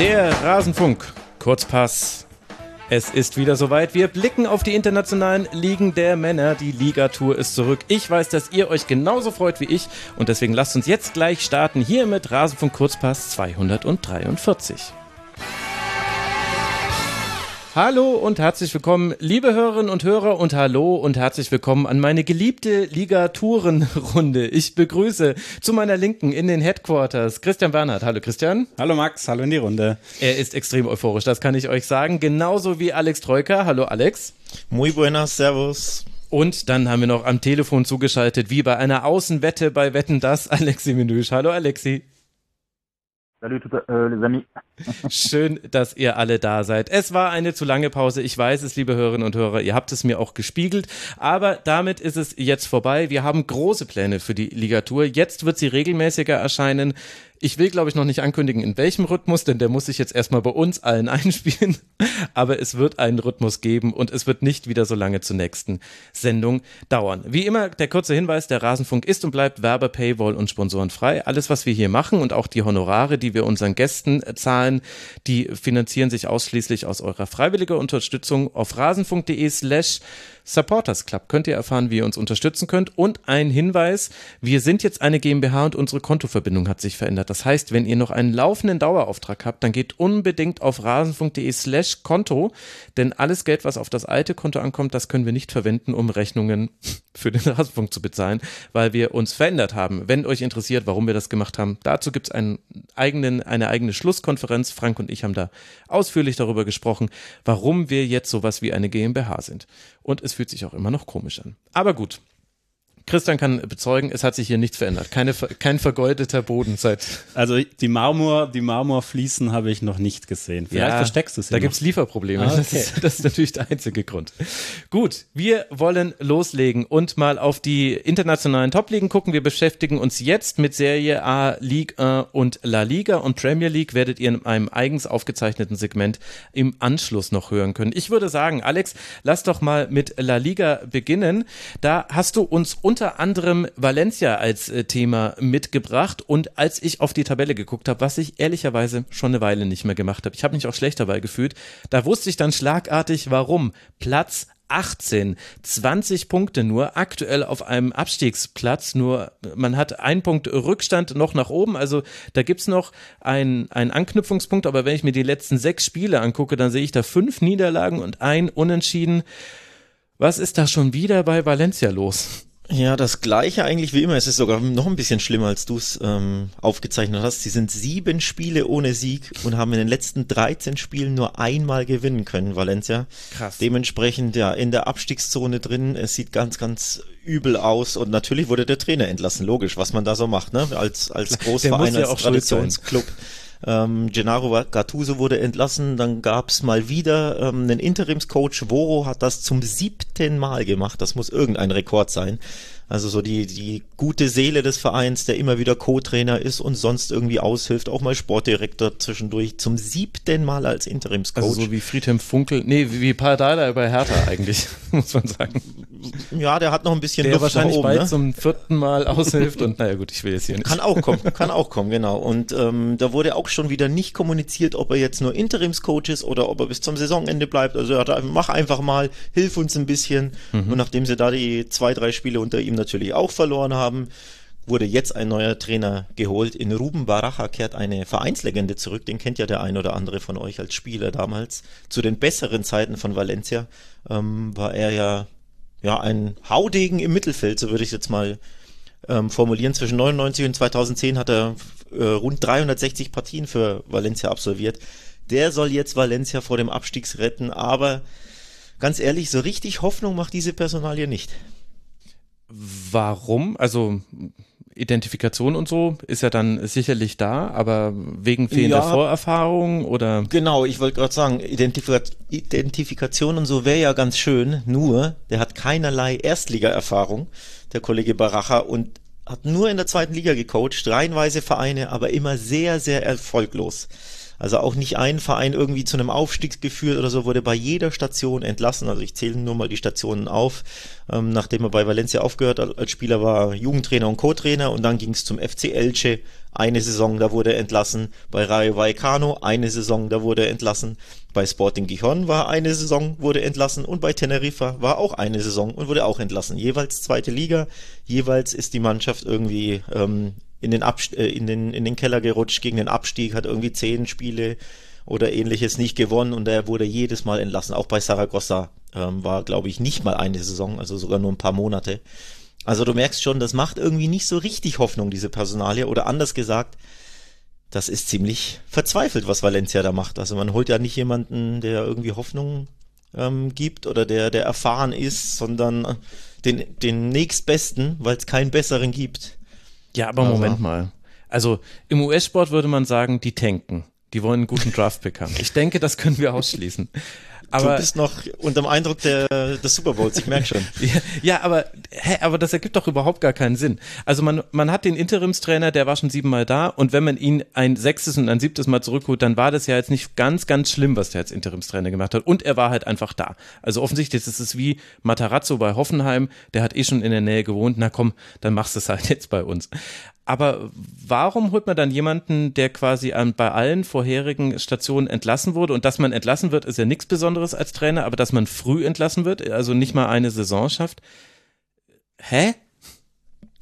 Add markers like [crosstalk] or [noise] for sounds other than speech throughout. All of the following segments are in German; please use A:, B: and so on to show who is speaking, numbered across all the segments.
A: Der Rasenfunk. Kurzpass. Es ist wieder soweit. Wir blicken auf die internationalen Ligen der Männer. Die Ligatour ist zurück. Ich weiß, dass ihr euch genauso freut wie ich. Und deswegen lasst uns jetzt gleich starten hier mit Rasenfunk Kurzpass 243. Hallo und herzlich willkommen, liebe Hörerinnen und Hörer und hallo und herzlich willkommen an meine geliebte Ligaturenrunde. Ich begrüße zu meiner Linken in den Headquarters Christian Bernhard. Hallo Christian.
B: Hallo Max, hallo in die Runde.
A: Er ist extrem euphorisch, das kann ich euch sagen. Genauso wie Alex Troika. Hallo Alex.
C: Muy buenas, servus.
A: Und dann haben wir noch am Telefon zugeschaltet, wie bei einer Außenwette bei Wetten das, Alexi Menüsch. Hallo Alexi.
D: Salut euh, les amis. [laughs]
A: Schön, dass ihr alle da seid. Es war eine zu lange Pause. Ich weiß es, liebe Hörerinnen und Hörer. Ihr habt es mir auch gespiegelt. Aber damit ist es jetzt vorbei. Wir haben große Pläne für die Ligatur. Jetzt wird sie regelmäßiger erscheinen. Ich will, glaube ich, noch nicht ankündigen, in welchem Rhythmus, denn der muss sich jetzt erstmal bei uns allen [laughs] einspielen. Aber es wird einen Rhythmus geben und es wird nicht wieder so lange zur nächsten Sendung dauern. Wie immer, der kurze Hinweis, der Rasenfunk ist und bleibt Werbe, Paywall und Sponsoren frei. Alles, was wir hier machen und auch die Honorare, die wir unseren Gästen zahlen, die finanzieren sich ausschließlich aus eurer freiwilligen Unterstützung auf rasenfunk.de slash Supporters Club könnt ihr erfahren, wie ihr uns unterstützen könnt. Und ein Hinweis, wir sind jetzt eine GmbH und unsere Kontoverbindung hat sich verändert. Das heißt, wenn ihr noch einen laufenden Dauerauftrag habt, dann geht unbedingt auf rasenfunk.de slash Konto, denn alles Geld, was auf das alte Konto ankommt, das können wir nicht verwenden, um Rechnungen für den [laughs] Rasenfunk zu bezahlen, weil wir uns verändert haben. Wenn euch interessiert, warum wir das gemacht haben, dazu gibt es einen eigenen, eine eigene Schlusskonferenz. Frank und ich haben da ausführlich darüber gesprochen, warum wir jetzt sowas wie eine GmbH sind. Und es fühlt sich auch immer noch komisch an. Aber gut, Christian kann bezeugen, es hat sich hier nichts verändert. Keine, kein vergoldeter Boden seit.
B: Also die Marmor, die Marmorfliesen habe ich noch nicht gesehen.
A: Vielleicht ja, versteckst du es. Da gibt es Lieferprobleme. Ah, okay. das, ist, das ist natürlich der einzige Grund. Gut, wir wollen loslegen und mal auf die internationalen Top-Ligen gucken. Wir beschäftigen uns jetzt mit Serie A, Ligue 1 und La Liga und Premier League werdet ihr in einem eigens aufgezeichneten Segment im Anschluss noch hören können. Ich würde sagen, Alex, lass doch mal mit La Liga beginnen. Da hast du uns unter unter anderem Valencia als äh, Thema mitgebracht und als ich auf die Tabelle geguckt habe, was ich ehrlicherweise schon eine Weile nicht mehr gemacht habe, ich habe mich auch schlecht dabei gefühlt, da wusste ich dann schlagartig, warum. Platz 18, 20 Punkte nur, aktuell auf einem Abstiegsplatz, nur man hat einen Punkt Rückstand noch nach oben, also da gibt's noch einen, einen Anknüpfungspunkt, aber wenn ich mir die letzten sechs Spiele angucke, dann sehe ich da fünf Niederlagen und ein Unentschieden. Was ist da schon wieder bei Valencia los?
C: Ja, das gleiche eigentlich wie immer. Es ist sogar noch ein bisschen schlimmer, als du es ähm, aufgezeichnet hast. Sie sind sieben Spiele ohne Sieg und haben in den letzten 13 Spielen nur einmal gewinnen können, Valencia. Krass. Dementsprechend ja in der Abstiegszone drin. Es sieht ganz, ganz übel aus und natürlich wurde der Trainer entlassen. Logisch, was man da so macht, ne? Als als [laughs] Großverein, ja als Traditionsclub. Ähm, Gennaro Gattuso wurde entlassen, dann gab's mal wieder ähm, einen Interimscoach. Voro hat das zum siebten Mal gemacht. Das muss irgendein Rekord sein. Also so die, die gute Seele des Vereins, der immer wieder Co-Trainer ist und sonst irgendwie aushilft, auch mal Sportdirektor zwischendurch, zum siebten Mal als Interimscoach.
A: Also so wie Friedhelm Funkel, nee, wie Pardada bei Hertha eigentlich, [laughs] muss man sagen.
C: Ja, der hat noch ein bisschen
A: der Luft wahrscheinlich oben, bald ne? zum vierten Mal aushilft und naja gut, ich will jetzt hier nicht.
C: Kann auch kommen, kann auch kommen, genau. Und ähm, da wurde auch schon wieder nicht kommuniziert, ob er jetzt nur Interimscoach ist oder ob er bis zum Saisonende bleibt. Also er hat, mach einfach mal, hilf uns ein bisschen. Mhm. Und nachdem sie da die zwei, drei Spiele unter ihm natürlich auch verloren haben, wurde jetzt ein neuer Trainer geholt. In Ruben Baracha kehrt eine Vereinslegende zurück. Den kennt ja der ein oder andere von euch als Spieler damals. Zu den besseren Zeiten von Valencia ähm, war er ja, ja ein Haudegen im Mittelfeld, so würde ich jetzt mal ähm, formulieren. Zwischen 99 und 2010 hat er äh, rund 360 Partien für Valencia absolviert. Der soll jetzt Valencia vor dem Abstiegs retten, aber ganz ehrlich, so richtig Hoffnung macht diese Personalie nicht.
A: Warum? Also Identifikation und so ist ja dann sicherlich da, aber wegen fehlender ja, Vorerfahrung oder?
C: Genau, ich wollte gerade sagen, Identifika Identifikation und so wäre ja ganz schön, nur der hat keinerlei Erstliga-Erfahrung, der Kollege Baracha, und hat nur in der zweiten Liga gecoacht, reihenweise Vereine, aber immer sehr, sehr erfolglos. Also auch nicht ein Verein irgendwie zu einem Aufstieg geführt oder so, wurde bei jeder Station entlassen. Also ich zähle nur mal die Stationen auf. Ähm, nachdem er bei Valencia aufgehört als Spieler war, Jugendtrainer und Co-Trainer und dann ging es zum FC Elche. Eine Saison, da wurde er entlassen. Bei Rayo Vallecano eine Saison, da wurde er entlassen. Bei Sporting Gijon war eine Saison, wurde entlassen und bei Teneriffa war auch eine Saison und wurde auch entlassen. Jeweils zweite Liga, jeweils ist die Mannschaft irgendwie ähm, in, den Abst äh, in, den, in den Keller gerutscht gegen den Abstieg, hat irgendwie zehn Spiele oder ähnliches nicht gewonnen und er wurde jedes Mal entlassen. Auch bei Saragossa ähm, war, glaube ich, nicht mal eine Saison, also sogar nur ein paar Monate. Also du merkst schon, das macht irgendwie nicht so richtig Hoffnung, diese Personalie. Oder anders gesagt, das ist ziemlich verzweifelt, was Valencia da macht. Also man holt ja nicht jemanden, der irgendwie Hoffnung ähm, gibt oder der, der erfahren ist, sondern den, den nächstbesten, weil es keinen besseren gibt.
A: Ja, aber also. Moment mal. Also im US-Sport würde man sagen, die tanken. Die wollen einen guten [laughs] Draft-Pick haben. Ich denke, das können wir ausschließen.
C: Aber, du bist noch unter dem Eindruck der, des Super Bowls, ich merke schon. [laughs]
A: ja, ja, aber, hä, aber das ergibt doch überhaupt gar keinen Sinn. Also man, man hat den Interimstrainer, der war schon siebenmal da und wenn man ihn ein sechstes und ein siebtes Mal zurückholt, dann war das ja jetzt nicht ganz, ganz schlimm, was der als Interimstrainer gemacht hat. Und er war halt einfach da. Also offensichtlich ist es wie Matarazzo bei Hoffenheim, der hat eh schon in der Nähe gewohnt, na komm, dann machst du es halt jetzt bei uns. Aber warum holt man dann jemanden, der quasi an, bei allen vorherigen Stationen entlassen wurde? Und dass man entlassen wird, ist ja nichts Besonderes als Trainer, aber dass man früh entlassen wird, also nicht mal eine Saison schafft. Hä?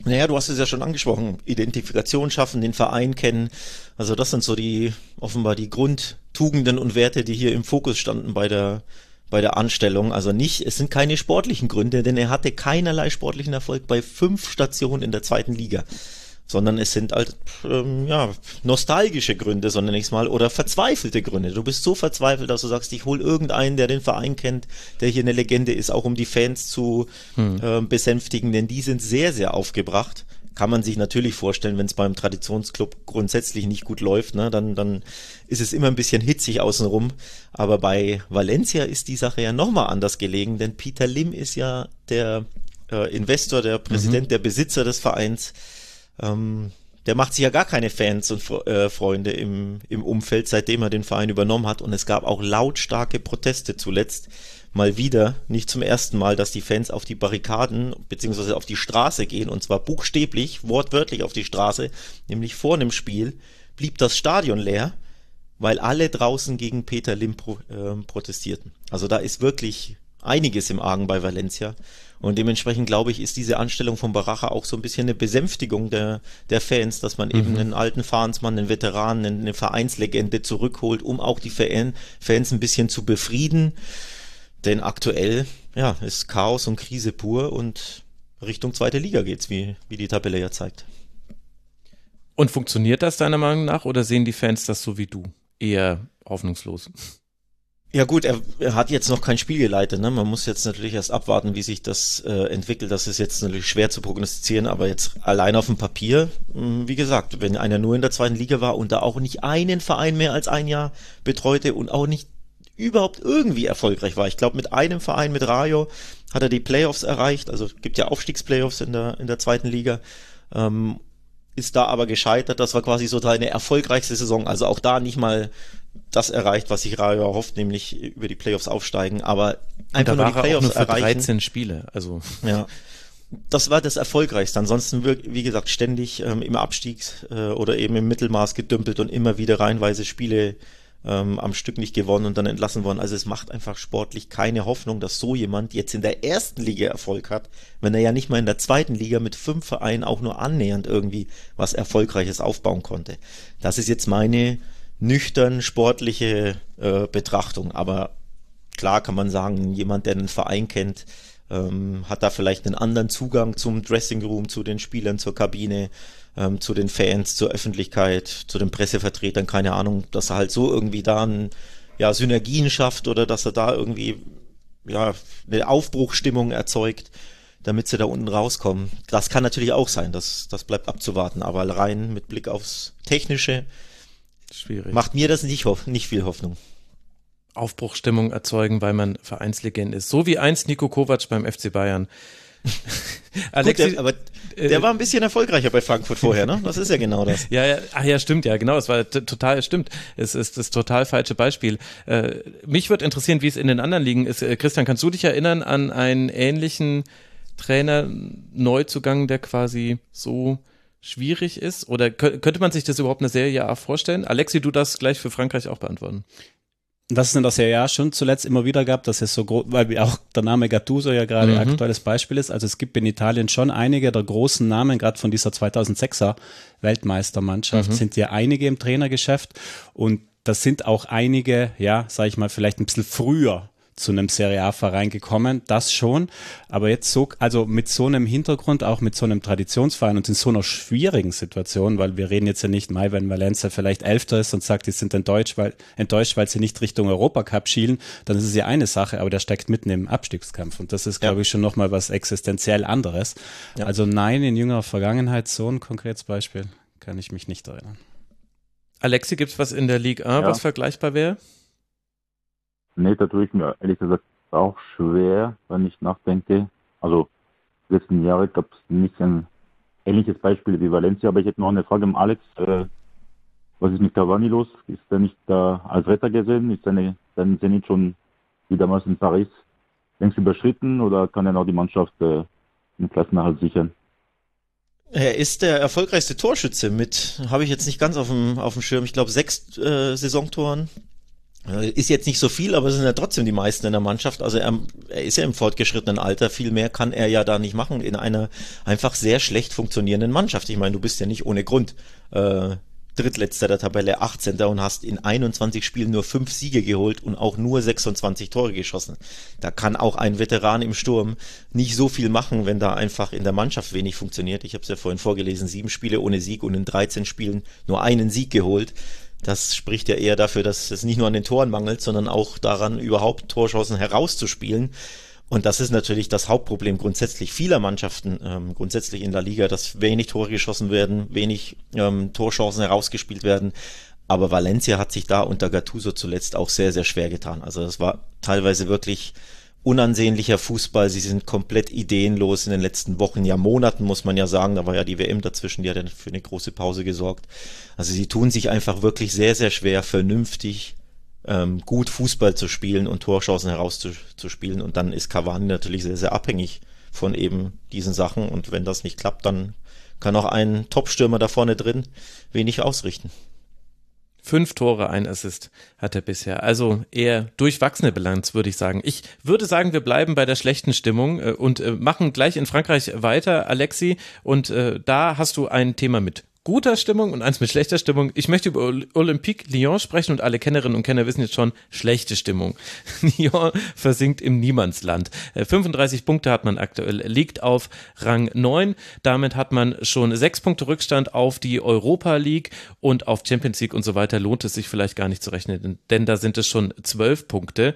C: Naja, du hast es ja schon angesprochen. Identifikation schaffen, den Verein kennen. Also das sind so die, offenbar die Grundtugenden und Werte, die hier im Fokus standen bei der, bei der Anstellung. Also nicht, es sind keine sportlichen Gründe, denn er hatte keinerlei sportlichen Erfolg bei fünf Stationen in der zweiten Liga sondern es sind halt ähm, ja nostalgische Gründe, sondern ich mal, oder verzweifelte Gründe. Du bist so verzweifelt, dass du sagst, ich hol irgendeinen, der den Verein kennt, der hier eine Legende ist, auch um die Fans zu hm. äh, besänftigen, denn die sind sehr, sehr aufgebracht. Kann man sich natürlich vorstellen, wenn es beim Traditionsclub grundsätzlich nicht gut läuft, ne, dann, dann ist es immer ein bisschen hitzig außenrum. Aber bei Valencia ist die Sache ja nochmal anders gelegen, denn Peter Lim ist ja der äh, Investor, der Präsident, mhm. der Besitzer des Vereins ähm, der macht sich ja gar keine Fans und äh, Freunde im, im Umfeld, seitdem er den Verein übernommen hat. Und es gab auch lautstarke Proteste zuletzt. Mal wieder, nicht zum ersten Mal, dass die Fans auf die Barrikaden beziehungsweise auf die Straße gehen und zwar buchstäblich, wortwörtlich auf die Straße, nämlich vor einem Spiel blieb das Stadion leer, weil alle draußen gegen Peter Lim pro, äh, protestierten. Also da ist wirklich einiges im Argen bei Valencia. Und dementsprechend glaube ich, ist diese Anstellung von Baracha auch so ein bisschen eine Besänftigung der, der Fans, dass man mhm. eben einen alten Fahnsmann, einen Veteranen, eine Vereinslegende zurückholt, um auch die Fans ein bisschen zu befrieden. Denn aktuell, ja, ist Chaos und Krise pur und Richtung zweite Liga geht's, wie, wie die Tabelle ja zeigt.
A: Und funktioniert das deiner Meinung nach oder sehen die Fans das so wie du? Eher hoffnungslos.
C: Ja gut, er, er, hat jetzt noch kein Spiel geleitet. Ne? Man muss jetzt natürlich erst abwarten, wie sich das äh, entwickelt. Das ist jetzt natürlich schwer zu prognostizieren, aber jetzt allein auf dem Papier, mh, hm, wie gesagt, wenn einer nur in der zweiten Liga war und da auch nicht einen Verein mehr als ein Jahr betreute und auch nicht überhaupt irgendwie erfolgreich war. Ich glaube, mit einem Verein, mit Rayo, hat er die Playoffs erreicht. Also gibt ja Aufstiegsplayoffs in der, in der zweiten Liga. Ähm, ist da aber gescheitert. Das war quasi so seine erfolgreichste Saison. Also auch da nicht mal das erreicht, was sich Rayo erhofft, nämlich über die Playoffs aufsteigen. Aber
A: einfach nur die Playoffs nur für erreichen. 13 Spiele, also.
C: Ja. Das war das Erfolgreichste. Ansonsten, wie gesagt, ständig ähm, im Abstiegs- äh, oder eben im Mittelmaß gedümpelt und immer wieder reihenweise Spiele ähm, am Stück nicht gewonnen und dann entlassen worden. Also es macht einfach sportlich keine Hoffnung, dass so jemand jetzt in der ersten Liga Erfolg hat, wenn er ja nicht mal in der zweiten Liga mit fünf Vereinen auch nur annähernd irgendwie was Erfolgreiches aufbauen konnte. Das ist jetzt meine nüchtern sportliche äh, Betrachtung. Aber klar kann man sagen, jemand, der einen Verein kennt, ähm, hat da vielleicht einen anderen Zugang zum Dressing Room, zu den Spielern, zur Kabine, ähm, zu den Fans, zur Öffentlichkeit, zu den Pressevertretern, keine Ahnung, dass er halt so irgendwie da ein, ja, Synergien schafft oder dass er da irgendwie ja, eine Aufbruchstimmung erzeugt, damit sie da unten rauskommen. Das kann natürlich auch sein, das, das bleibt abzuwarten, aber rein mit Blick aufs Technische Schwierig. Macht mir das nicht, nicht viel Hoffnung.
A: Aufbruchstimmung erzeugen, weil man Vereinslegende ist. So wie einst Nico Kovac beim FC Bayern. [laughs]
C: Alexi, Gut, der, aber der äh, war ein bisschen erfolgreicher bei Frankfurt vorher, ne? Das ist ja genau das.
A: ja, ja, ach ja, stimmt, ja, genau. Es war total, stimmt. Es ist das total falsche Beispiel. Äh, mich würde interessieren, wie es in den anderen Ligen ist. Äh, Christian, kannst du dich erinnern an einen ähnlichen Trainer Neuzugang, der quasi so schwierig ist? Oder könnte man sich das überhaupt eine Serie A vorstellen? Alexi, du das gleich für Frankreich auch beantworten.
B: Das ist in der Serie A schon zuletzt immer wieder gab, dass es so groß, weil auch der Name Gattuso ja gerade mhm. ein aktuelles Beispiel ist. Also es gibt in Italien schon einige der großen Namen, gerade von dieser 2006er Weltmeistermannschaft, mhm. sind ja einige im Trainergeschäft und das sind auch einige, ja, sage ich mal, vielleicht ein bisschen früher zu einem Serie A-Verein gekommen, das schon. Aber jetzt so, also mit so einem Hintergrund, auch mit so einem Traditionsverein und in so einer schwierigen Situation, weil wir reden jetzt ja nicht mal, wenn Valencia vielleicht Elfter ist und sagt, die sind enttäuscht, weil, enttäuscht, weil sie nicht Richtung Europacup schielen, dann ist es ja eine Sache, aber der steckt mitten im Abstiegskampf und das ist, glaube ja. ich, schon nochmal was existenziell anderes. Ja. Also nein, in jüngerer Vergangenheit so ein konkretes Beispiel kann ich mich nicht erinnern.
A: Alexi, gibt es was in der Liga A, ja. was vergleichbar wäre?
D: Nee, da tue ich mir ehrlich gesagt auch schwer, wenn ich nachdenke. Also, die letzten Jahre gab es nicht ein ähnliches Beispiel wie Valencia, aber ich hätte noch eine Frage an Alex. Äh, was ist mit Cavani los? Ist er nicht da als Retter gesehen? Ist seine, sein Zenit schon wie damals in Paris längst überschritten oder kann er noch die Mannschaft äh, im Klassenerhalt sichern?
C: Er ist der erfolgreichste Torschütze mit, habe ich jetzt nicht ganz auf dem, auf dem Schirm, ich glaube sechs äh, Saisontoren. Ist jetzt nicht so viel, aber es sind ja trotzdem die meisten in der Mannschaft. Also er, er ist ja im fortgeschrittenen Alter. Viel mehr kann er ja da nicht machen in einer einfach sehr schlecht funktionierenden Mannschaft. Ich meine, du bist ja nicht ohne Grund äh, Drittletzter der Tabelle, 18. und hast in 21 Spielen nur fünf Siege geholt und auch nur 26 Tore geschossen. Da kann auch ein Veteran im Sturm nicht so viel machen, wenn da einfach in der Mannschaft wenig funktioniert. Ich habe es ja vorhin vorgelesen, sieben Spiele ohne Sieg und in 13 Spielen nur einen Sieg geholt. Das spricht ja eher dafür, dass es nicht nur an den Toren mangelt, sondern auch daran, überhaupt Torchancen herauszuspielen. Und das ist natürlich das Hauptproblem grundsätzlich vieler Mannschaften, ähm, grundsätzlich in der Liga, dass wenig Tore geschossen werden, wenig ähm, Torchancen herausgespielt werden. Aber Valencia hat sich da unter Gattuso zuletzt auch sehr, sehr schwer getan. Also das war teilweise wirklich unansehnlicher Fußball. Sie sind komplett ideenlos in den letzten Wochen, ja Monaten muss man ja sagen. Da war ja die WM dazwischen, die hat dann für eine große Pause gesorgt. Also sie tun sich einfach wirklich sehr, sehr schwer, vernünftig ähm, gut Fußball zu spielen und Torchancen herauszuspielen. Und dann ist Cavani natürlich sehr, sehr abhängig von eben diesen Sachen. Und wenn das nicht klappt, dann kann auch ein Top-Stürmer da vorne drin wenig ausrichten.
A: Fünf Tore, ein Assist hat er bisher. Also eher durchwachsene Bilanz, würde ich sagen. Ich würde sagen, wir bleiben bei der schlechten Stimmung äh, und äh, machen gleich in Frankreich weiter, Alexi. Und äh, da hast du ein Thema mit guter Stimmung und eins mit schlechter Stimmung. Ich möchte über Olympique Lyon sprechen und alle Kennerinnen und Kenner wissen jetzt schon, schlechte Stimmung. [laughs] Lyon versinkt im Niemandsland. 35 äh, Punkte hat man aktuell, liegt auf Rang 9. Damit hat man schon sechs Punkte Rückstand auf die Europa League und auf Champions League und so weiter lohnt es sich vielleicht gar nicht zu rechnen, denn da sind es schon zwölf Punkte.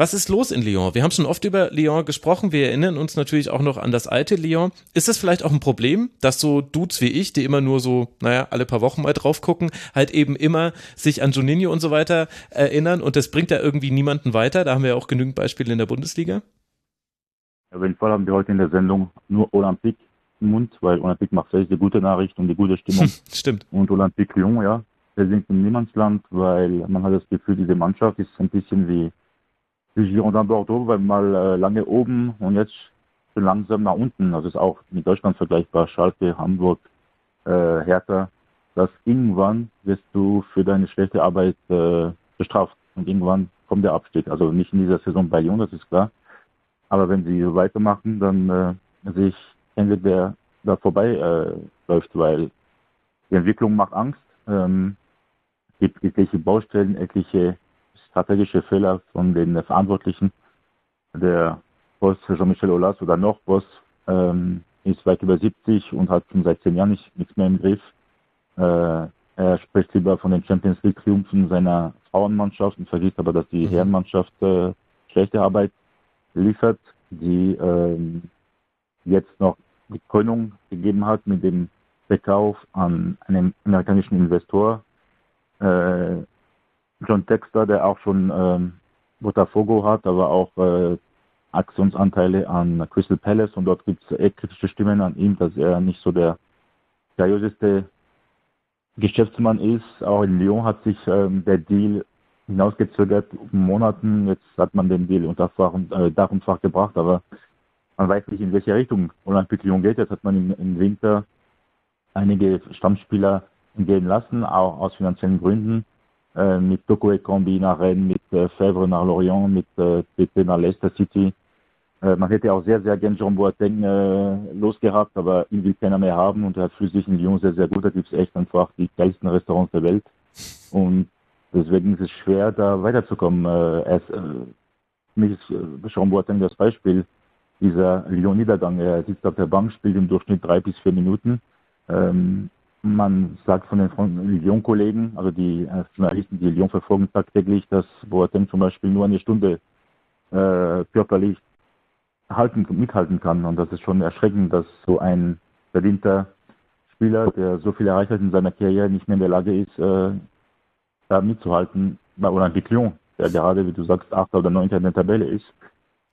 A: Was ist los in Lyon? Wir haben schon oft über Lyon gesprochen. Wir erinnern uns natürlich auch noch an das alte Lyon. Ist es vielleicht auch ein Problem, dass so Dudes wie ich, die immer nur so, naja, alle paar Wochen mal drauf gucken, halt eben immer sich an Juninho und so weiter erinnern und das bringt ja irgendwie niemanden weiter. Da haben wir ja auch genügend Beispiele in der Bundesliga.
D: Auf jeden Fall haben wir heute in der Sendung nur Olympique im Mund, weil Olympique Marseille ist die gute Nachricht und die gute Stimmung. [laughs]
A: Stimmt.
D: Und Olympique Lyon, ja, wir sind im Niemandsland, weil man hat das Gefühl, diese Mannschaft ist ein bisschen wie die Girondin Bordeaux war mal äh, lange oben und jetzt schon langsam nach unten. Das ist auch mit Deutschland vergleichbar. Schalke, Hamburg, äh, Hertha. Dass irgendwann wirst du für deine schlechte Arbeit äh, bestraft und irgendwann kommt der Abstieg. Also nicht in dieser Saison bei Lyon, das ist klar. Aber wenn sie weitermachen, dann äh, sehe ich Ende der da vorbei äh, läuft, weil die Entwicklung macht Angst. Ähm, gibt etliche Baustellen, etliche strategische Fehler von den Verantwortlichen. Der Boss Jean-Michel Aulas oder noch Boss ähm, ist weit über 70 und hat schon seit zehn Jahren nicht, nichts mehr im Griff. Äh, er spricht lieber von den Champions League Triumphen seiner Frauenmannschaft und vergisst aber, dass die mhm. Herrenmannschaft äh, schlechte Arbeit liefert, die ähm, jetzt noch die Krönung gegeben hat mit dem Verkauf an einen amerikanischen Investor. Äh, John Texter, der auch schon ähm, Botafogo hat, aber auch äh, Aktionsanteile an Crystal Palace und dort gibt es kritische Stimmen an ihm, dass er nicht so der seriöseste Geschäftsmann ist. Auch in Lyon hat sich ähm, der Deal hinausgezögert Monaten. Jetzt hat man den Deal unter Fach und, äh, Dach und Fach gebracht, aber man weiß nicht, in welche Richtung Olympique Lyon geht. Jetzt hat man im, im Winter einige Stammspieler gehen lassen, auch aus finanziellen Gründen. Äh, mit Toko Ekambi nach Rennes, mit äh, Fèvre nach Lorient, mit äh, PT nach Leicester City. Äh, man hätte auch sehr, sehr gern Jean Boateng äh, losgehabt, aber ihn will keiner mehr haben und er hat flüssig in Lyon sehr, sehr gut. Da gibt es echt einfach die geilsten Restaurants der Welt. Und deswegen ist es schwer, da weiterzukommen. Äh, äh, für mich ist äh, Jean Boateng das Beispiel dieser Lyon-Niedergang. Er sitzt auf der Bank, spielt im Durchschnitt drei bis vier Minuten. Ähm, man sagt von den Lyon-Kollegen, also die äh, Journalisten, die Lyon verfolgen tagtäglich, dass Boateng zum Beispiel nur eine Stunde äh, körperlich halten, mithalten kann. Und das ist schon erschreckend, dass so ein verdienter Spieler, der so viel erreicht hat in seiner Karriere, nicht mehr in der Lage ist, äh, da mitzuhalten bei Olympique Lyon, der gerade, wie du sagst, Achter oder Neunter in der Tabelle ist.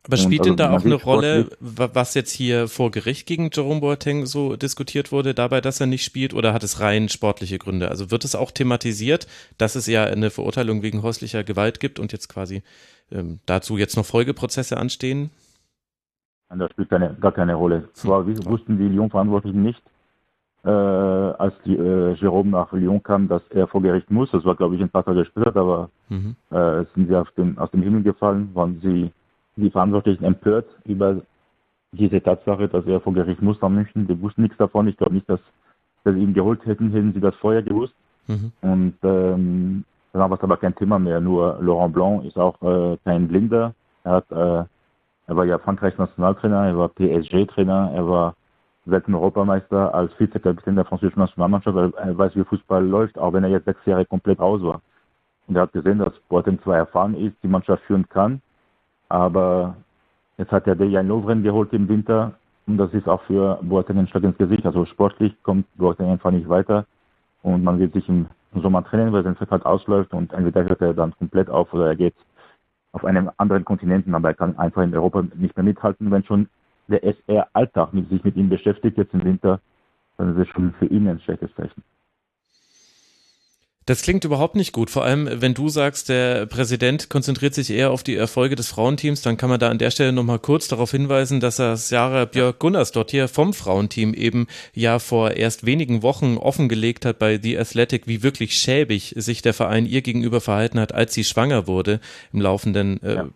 A: Aber spielt also, denn da auch eine Rolle, was jetzt hier vor Gericht gegen Jerome Boateng so diskutiert wurde, dabei, dass er nicht spielt, oder hat es rein sportliche Gründe? Also wird es auch thematisiert, dass es ja eine Verurteilung wegen häuslicher Gewalt gibt und jetzt quasi ähm, dazu jetzt noch Folgeprozesse anstehen?
D: Das spielt keine, gar keine Rolle. Zwar wussten die Lyon-Verantwortlichen nicht, äh, als die, äh, Jerome nach Lyon kam, dass er vor Gericht muss. Das war, glaube ich, ein paar Tage später, aber mhm. äh, sind sie dem, aus dem Himmel gefallen, waren sie die Verantwortlichen empört über diese Tatsache, dass er vor Gericht muss nach München. Die wussten nichts davon. Ich glaube nicht, dass, dass sie ihn geholt hätten, hätten sie das vorher gewusst. Mhm. Und ähm, dann war es aber kein Thema mehr. Nur Laurent Blanc ist auch äh, kein Blinder. Er hat, äh, er war ja Frankreichs Nationaltrainer, er war PSG-Trainer, er war Welten-Europameister als Vizekapitän der französischen Nationalmannschaft. Er weiß, wie Fußball läuft, auch wenn er jetzt sechs Jahre komplett raus war. Und er hat gesehen, dass Boateng zwar erfahren ist, die Mannschaft führen kann, aber jetzt hat er Dejan Lovren geholt im Winter und das ist auch für Boateng ein Schlag ins Gesicht. Also sportlich kommt Boateng einfach nicht weiter und man wird sich im Sommer trennen, weil sein Vertrag ausläuft und entweder hört er dann komplett auf oder er geht auf einem anderen Kontinenten, aber er kann einfach in Europa nicht mehr mithalten. Wenn schon der SR-Alltag sich mit ihm beschäftigt, jetzt im Winter, dann ist es schon für ihn ein schlechtes Zeichen.
A: Das klingt überhaupt nicht gut. Vor allem, wenn du sagst, der Präsident konzentriert sich eher auf die Erfolge des Frauenteams, dann kann man da an der Stelle nochmal kurz darauf hinweisen, dass er Sarah Björk Gunners dort hier vom Frauenteam eben ja vor erst wenigen Wochen offengelegt hat bei The Athletic, wie wirklich schäbig sich der Verein ihr gegenüber verhalten hat, als sie schwanger wurde im laufenden äh, ja.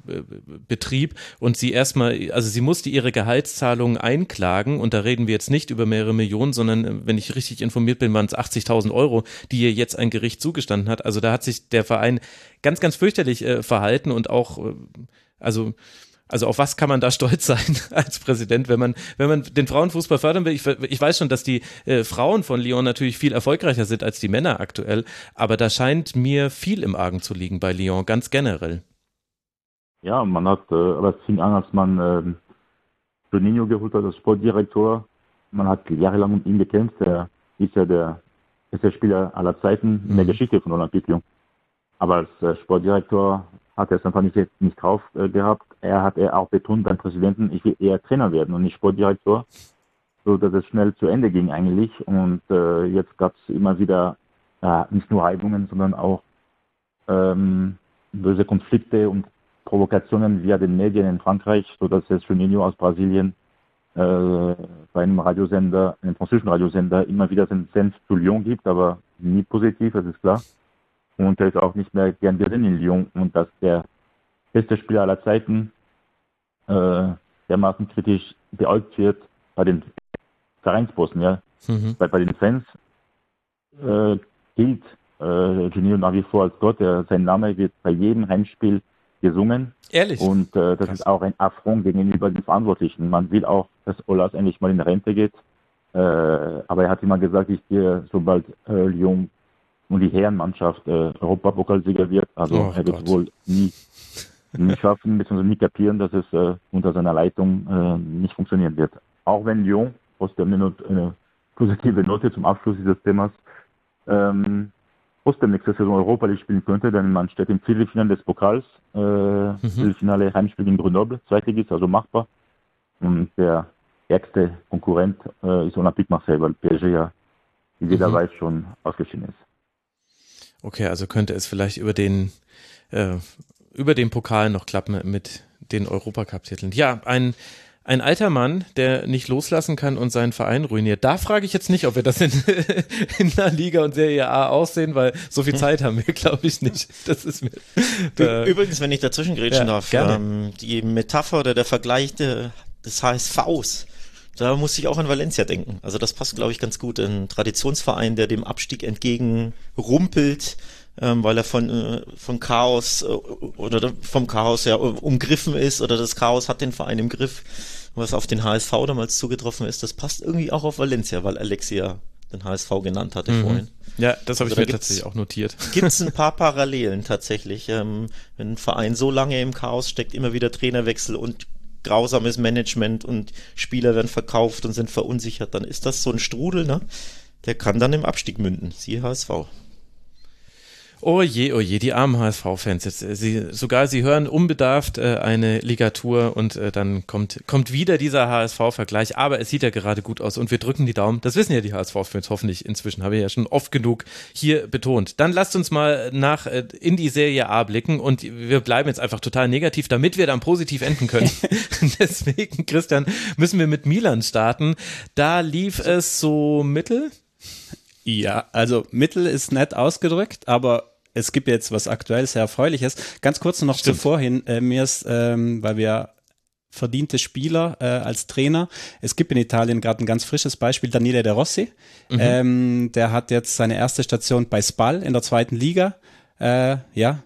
A: Betrieb und sie erstmal, also sie musste ihre Gehaltszahlungen einklagen und da reden wir jetzt nicht über mehrere Millionen, sondern äh, wenn ich richtig informiert bin, waren es 80.000 Euro, die ihr jetzt ein Gericht nicht zugestanden hat. Also da hat sich der Verein ganz, ganz fürchterlich äh, verhalten und auch, äh, also also auf was kann man da [laughs] stolz sein als Präsident, wenn man, wenn man den Frauenfußball fördern will? Ich, ich weiß schon, dass die äh, Frauen von Lyon natürlich viel erfolgreicher sind als die Männer aktuell, aber da scheint mir viel im Argen zu liegen bei Lyon, ganz generell.
D: Ja, man hat, äh, aber es fing an, als man äh, Juninho geholt hat als Sportdirektor. Man hat jahrelang um ihn gekämpft. Er ist ja der ist der Spieler aller Zeiten in der mhm. Geschichte von Olympique Lyon. Aber als äh, Sportdirektor hat er es einfach nicht, nicht drauf äh, gehabt. Er hat er auch betont beim Präsidenten, ich will eher Trainer werden und nicht Sportdirektor, so dass es schnell zu Ende ging eigentlich. Und äh, jetzt gab es immer wieder äh, nicht nur Reibungen, sondern auch ähm, böse Konflikte und Provokationen via den Medien in Frankreich, so dass es Juninho aus Brasilien bei einem Radiosender, einem französischen Radiosender, immer wieder seinen Senf zu Lyon gibt, aber nie positiv, das ist klar. Und er ist auch nicht mehr gern gesehen in Lyon und dass der beste Spieler aller Zeiten äh, dermaßen kritisch beäugt wird bei den Vereinsbossen, ja. Mhm. Bei, bei den Fans äh, gilt äh, Junio nach wie vor als Gott. Der, sein Name wird bei jedem Heimspiel gesungen.
A: Ehrlich?
D: Und äh, das Krass. ist auch ein Affront gegenüber den Verantwortlichen. Man will auch, dass Olas endlich mal in Rente geht. Äh, aber er hat immer gesagt, ich gehe, sobald äh, Lyon und die Herrenmannschaft äh, Europapokalsieger wird. Also oh er wird Gott. wohl nie, nie [laughs] schaffen, bzw. nie kapieren, dass es äh, unter seiner Leitung äh, nicht funktionieren wird. Auch wenn Lyon, trotzdem eine, eine positive Note zum Abschluss dieses Themas, ähm, trotzdem nächste Saison Europa League spielen könnte, denn man steht im Viertelfinale des Pokals, äh, mhm. Viertelfinale Heimspiel gegen Grenoble, Zweitligist, also machbar. Und der ärgste Konkurrent äh, ist Olympique Marseille, weil PSG ja, wie jeder mhm. weiß, schon ausgeschieden ist.
A: Okay, also könnte es vielleicht über den äh, über den Pokal noch klappen mit den Europacup-Titeln. Ja, ein ein alter Mann, der nicht loslassen kann und seinen Verein ruiniert. Da frage ich jetzt nicht, ob wir das in, [laughs] in der Liga und Serie A aussehen, weil so viel Zeit haben wir, glaube ich, nicht. Das ist mir.
C: Da, Übrigens, wenn ich dazwischen grätschen ja, darf, ähm, die Metapher oder der Vergleich de, des HSVs, da muss ich auch an Valencia denken. Also das passt, glaube ich, ganz gut. Ein Traditionsverein, der dem Abstieg entgegen rumpelt, ähm, weil er von, äh, von Chaos äh, oder vom Chaos ja umgriffen ist oder das Chaos hat den Verein im Griff was auf den HSV damals zugetroffen ist, das passt irgendwie auch auf Valencia, weil Alexia den HSV genannt hatte mhm. vorhin.
A: Ja, das habe also ich mir tatsächlich auch notiert. [laughs]
C: Gibt es ein paar [laughs] Parallelen tatsächlich. Ähm, wenn ein Verein so lange im Chaos steckt, immer wieder Trainerwechsel und grausames Management und Spieler werden verkauft und sind verunsichert, dann ist das so ein Strudel, ne? Der kann dann im Abstieg münden. Siehe HSV.
A: Oh je, oh je, die armen HSV-Fans. Jetzt, äh, sie, sogar sie hören unbedarft äh, eine Ligatur und äh, dann kommt, kommt wieder dieser HSV-Vergleich. Aber es sieht ja gerade gut aus und wir drücken die Daumen. Das wissen ja die HSV-Fans hoffentlich inzwischen, habe ich ja schon oft genug hier betont. Dann lasst uns mal nach äh, in die Serie A blicken und wir bleiben jetzt einfach total negativ, damit wir dann positiv enden können. [laughs] [laughs] Deswegen, Christian, müssen wir mit Milan starten. Da lief es so mittel.
B: Ja, also Mittel ist nett ausgedrückt, aber es gibt jetzt was aktuell sehr erfreuliches. Ganz kurz noch Stimmt. zuvorhin, äh, mir ist, ähm, weil wir verdiente Spieler äh, als Trainer. Es gibt in Italien gerade ein ganz frisches Beispiel, Daniele De Rossi. Mhm. Ähm, der hat jetzt seine erste Station bei Spal in der zweiten Liga. Äh, ja,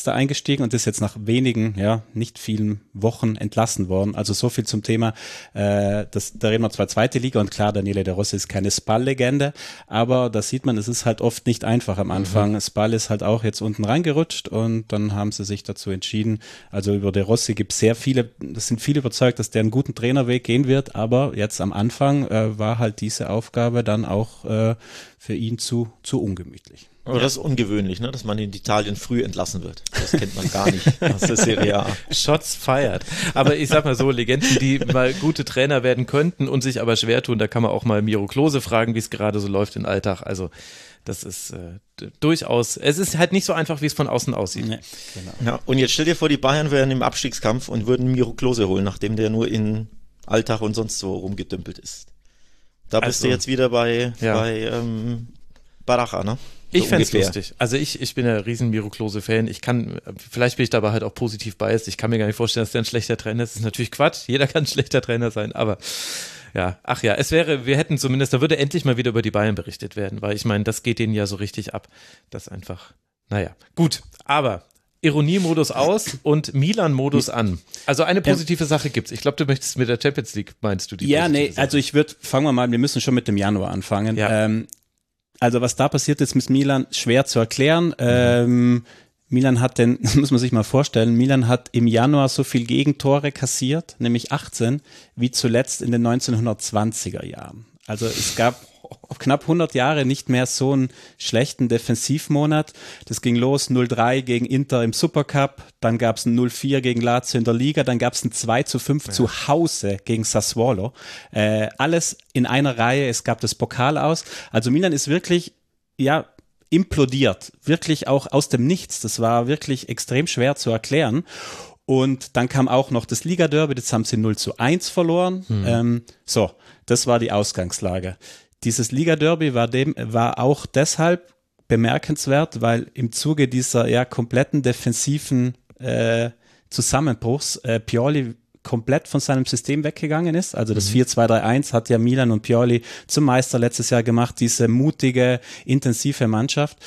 B: ist da eingestiegen und ist jetzt nach wenigen, ja, nicht vielen Wochen entlassen worden. Also so viel zum Thema, äh, das, da reden wir zwar zweite Liga und klar, Daniele De Rossi ist keine Spall-Legende, aber da sieht man, es ist halt oft nicht einfach am Anfang. Mhm. Spall ist halt auch jetzt unten reingerutscht und dann haben sie sich dazu entschieden. Also über De Rossi gibt es sehr viele, das sind viele überzeugt, dass der einen guten Trainerweg gehen wird, aber jetzt am Anfang äh, war halt diese Aufgabe dann auch äh, für ihn zu, zu ungemütlich.
C: Aber ja. das ist ungewöhnlich, ne? dass man in Italien früh entlassen wird. Das kennt man gar nicht aus der Serie A. [laughs]
A: Shots feiert. Aber ich sag mal so, Legenden, die mal gute Trainer werden könnten und sich aber schwer tun, da kann man auch mal Miro Klose fragen, wie es gerade so läuft im Alltag. Also das ist äh, durchaus, es ist halt nicht so einfach, wie es von außen aussieht. Nee,
C: genau. Ja, und jetzt stell dir vor, die Bayern wären im Abstiegskampf und würden Miro Klose holen, nachdem der nur in Alltag und sonst so rumgedümpelt ist. Da bist also, du jetzt wieder bei, ja. bei ähm, Baracha, ne?
A: Ich fände es lustig. Also ich, ich bin ja riesen Miro Klose-Fan. Ich kann, vielleicht bin ich dabei halt auch positiv biased. Ich kann mir gar nicht vorstellen, dass der ein schlechter Trainer ist. Das ist natürlich Quatsch. Jeder kann ein schlechter Trainer sein, aber ja, ach ja, es wäre, wir hätten zumindest, da würde endlich mal wieder über die Bayern berichtet werden, weil ich meine, das geht denen ja so richtig ab. Das einfach, naja, gut, aber Ironiemodus aus und Milan-Modus an. Also eine positive Sache gibt's. Ich glaube, du möchtest mit der Champions League, meinst du die?
B: Ja, nee, Sache? also ich würde, fangen wir mal, wir müssen schon mit dem Januar anfangen. Ja. Ähm, also was da passiert ist mit Milan, schwer zu erklären. Ähm, Milan hat denn, [laughs] muss man sich mal vorstellen, Milan hat im Januar so viel Gegentore kassiert, nämlich 18, wie zuletzt in den 1920er Jahren. Also es gab knapp 100 Jahre nicht mehr so einen schlechten Defensivmonat. Das ging los 0-3 gegen Inter im Supercup, dann gab es ein 0-4 gegen Lazio in der Liga, dann gab es ein 2 5 ja. zu Hause gegen Sassuolo. Äh, alles in einer Reihe, es gab das Pokal aus. Also Milan ist wirklich, ja, implodiert, wirklich auch aus dem Nichts. Das war wirklich extrem schwer zu erklären. Und dann kam auch noch das Liga-Derby, das haben sie 0 zu 1 verloren. Mhm. Ähm, so, das war die Ausgangslage. Dieses Liga-Derby war, dem, war auch deshalb bemerkenswert, weil im Zuge dieser ja kompletten defensiven äh, Zusammenbruchs äh, Pioli komplett von seinem System weggegangen ist. Also das mhm. 4-2-3-1 hat ja Milan und Pioli zum Meister letztes Jahr gemacht, diese mutige, intensive Mannschaft.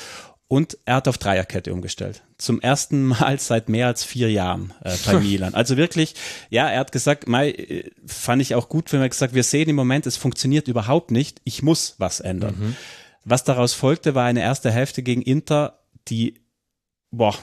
B: Und er hat auf Dreierkette umgestellt. Zum ersten Mal seit mehr als vier Jahren äh, bei [laughs] Milan. Also wirklich, ja, er hat gesagt, Mai, äh, fand ich auch gut, wenn er gesagt, wir sehen im Moment, es funktioniert überhaupt nicht, ich muss was ändern. Mhm. Was daraus folgte, war eine erste Hälfte gegen Inter, die, boah,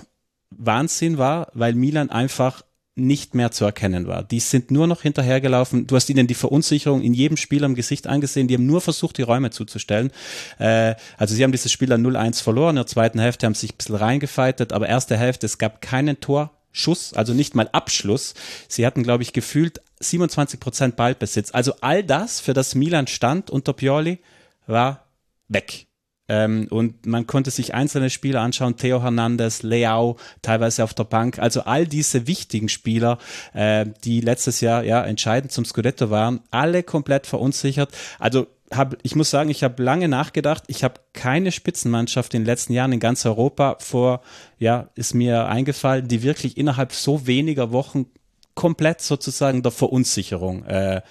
B: Wahnsinn war, weil Milan einfach nicht mehr zu erkennen war. Die sind nur noch hinterhergelaufen. Du hast ihnen die Verunsicherung in jedem Spiel am Gesicht angesehen. Die haben nur versucht, die Räume zuzustellen. Äh, also sie haben dieses Spiel dann 0-1 verloren. In der zweiten Hälfte haben sie sich ein bisschen reingefeitet, aber erste Hälfte, es gab keinen Torschuss, also nicht mal Abschluss. Sie hatten, glaube ich, gefühlt 27 Prozent Ballbesitz. Also all das, für das Milan stand unter Pioli, war weg. Ähm, und man konnte sich einzelne Spieler anschauen, Theo Hernandez, Leao, teilweise auf der Bank. Also all diese wichtigen Spieler, äh, die letztes Jahr ja entscheidend zum Scudetto waren, alle komplett verunsichert. Also hab, ich muss sagen, ich habe lange nachgedacht. Ich habe keine Spitzenmannschaft in den letzten Jahren in ganz Europa vor, ja, ist mir eingefallen, die wirklich innerhalb so weniger Wochen komplett sozusagen der Verunsicherung äh,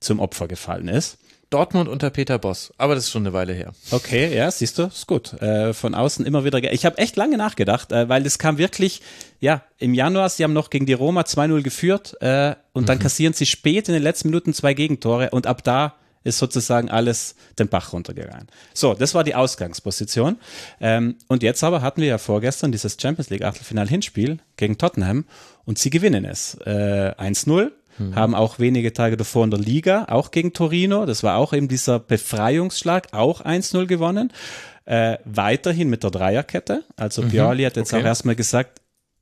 B: zum Opfer gefallen ist.
A: Dortmund unter Peter Boss, aber das ist schon eine Weile her.
B: Okay, ja, siehst du, ist gut. Äh, von außen immer wieder. Ich habe echt lange nachgedacht, äh, weil das kam wirklich, ja, im Januar, sie haben noch gegen die Roma 2-0 geführt äh, und mhm. dann kassieren sie spät in den letzten Minuten zwei Gegentore und ab da ist sozusagen alles den Bach runtergegangen. So, das war die Ausgangsposition. Ähm, und jetzt aber hatten wir ja vorgestern dieses Champions League Achtelfinal-Hinspiel gegen Tottenham und sie gewinnen es. Äh, 1-0 Mhm. Haben auch wenige Tage davor in der Liga, auch gegen Torino. Das war auch eben dieser Befreiungsschlag, auch 1-0 gewonnen. Äh, weiterhin mit der Dreierkette. Also mhm. Pioli hat jetzt okay. auch erstmal gesagt,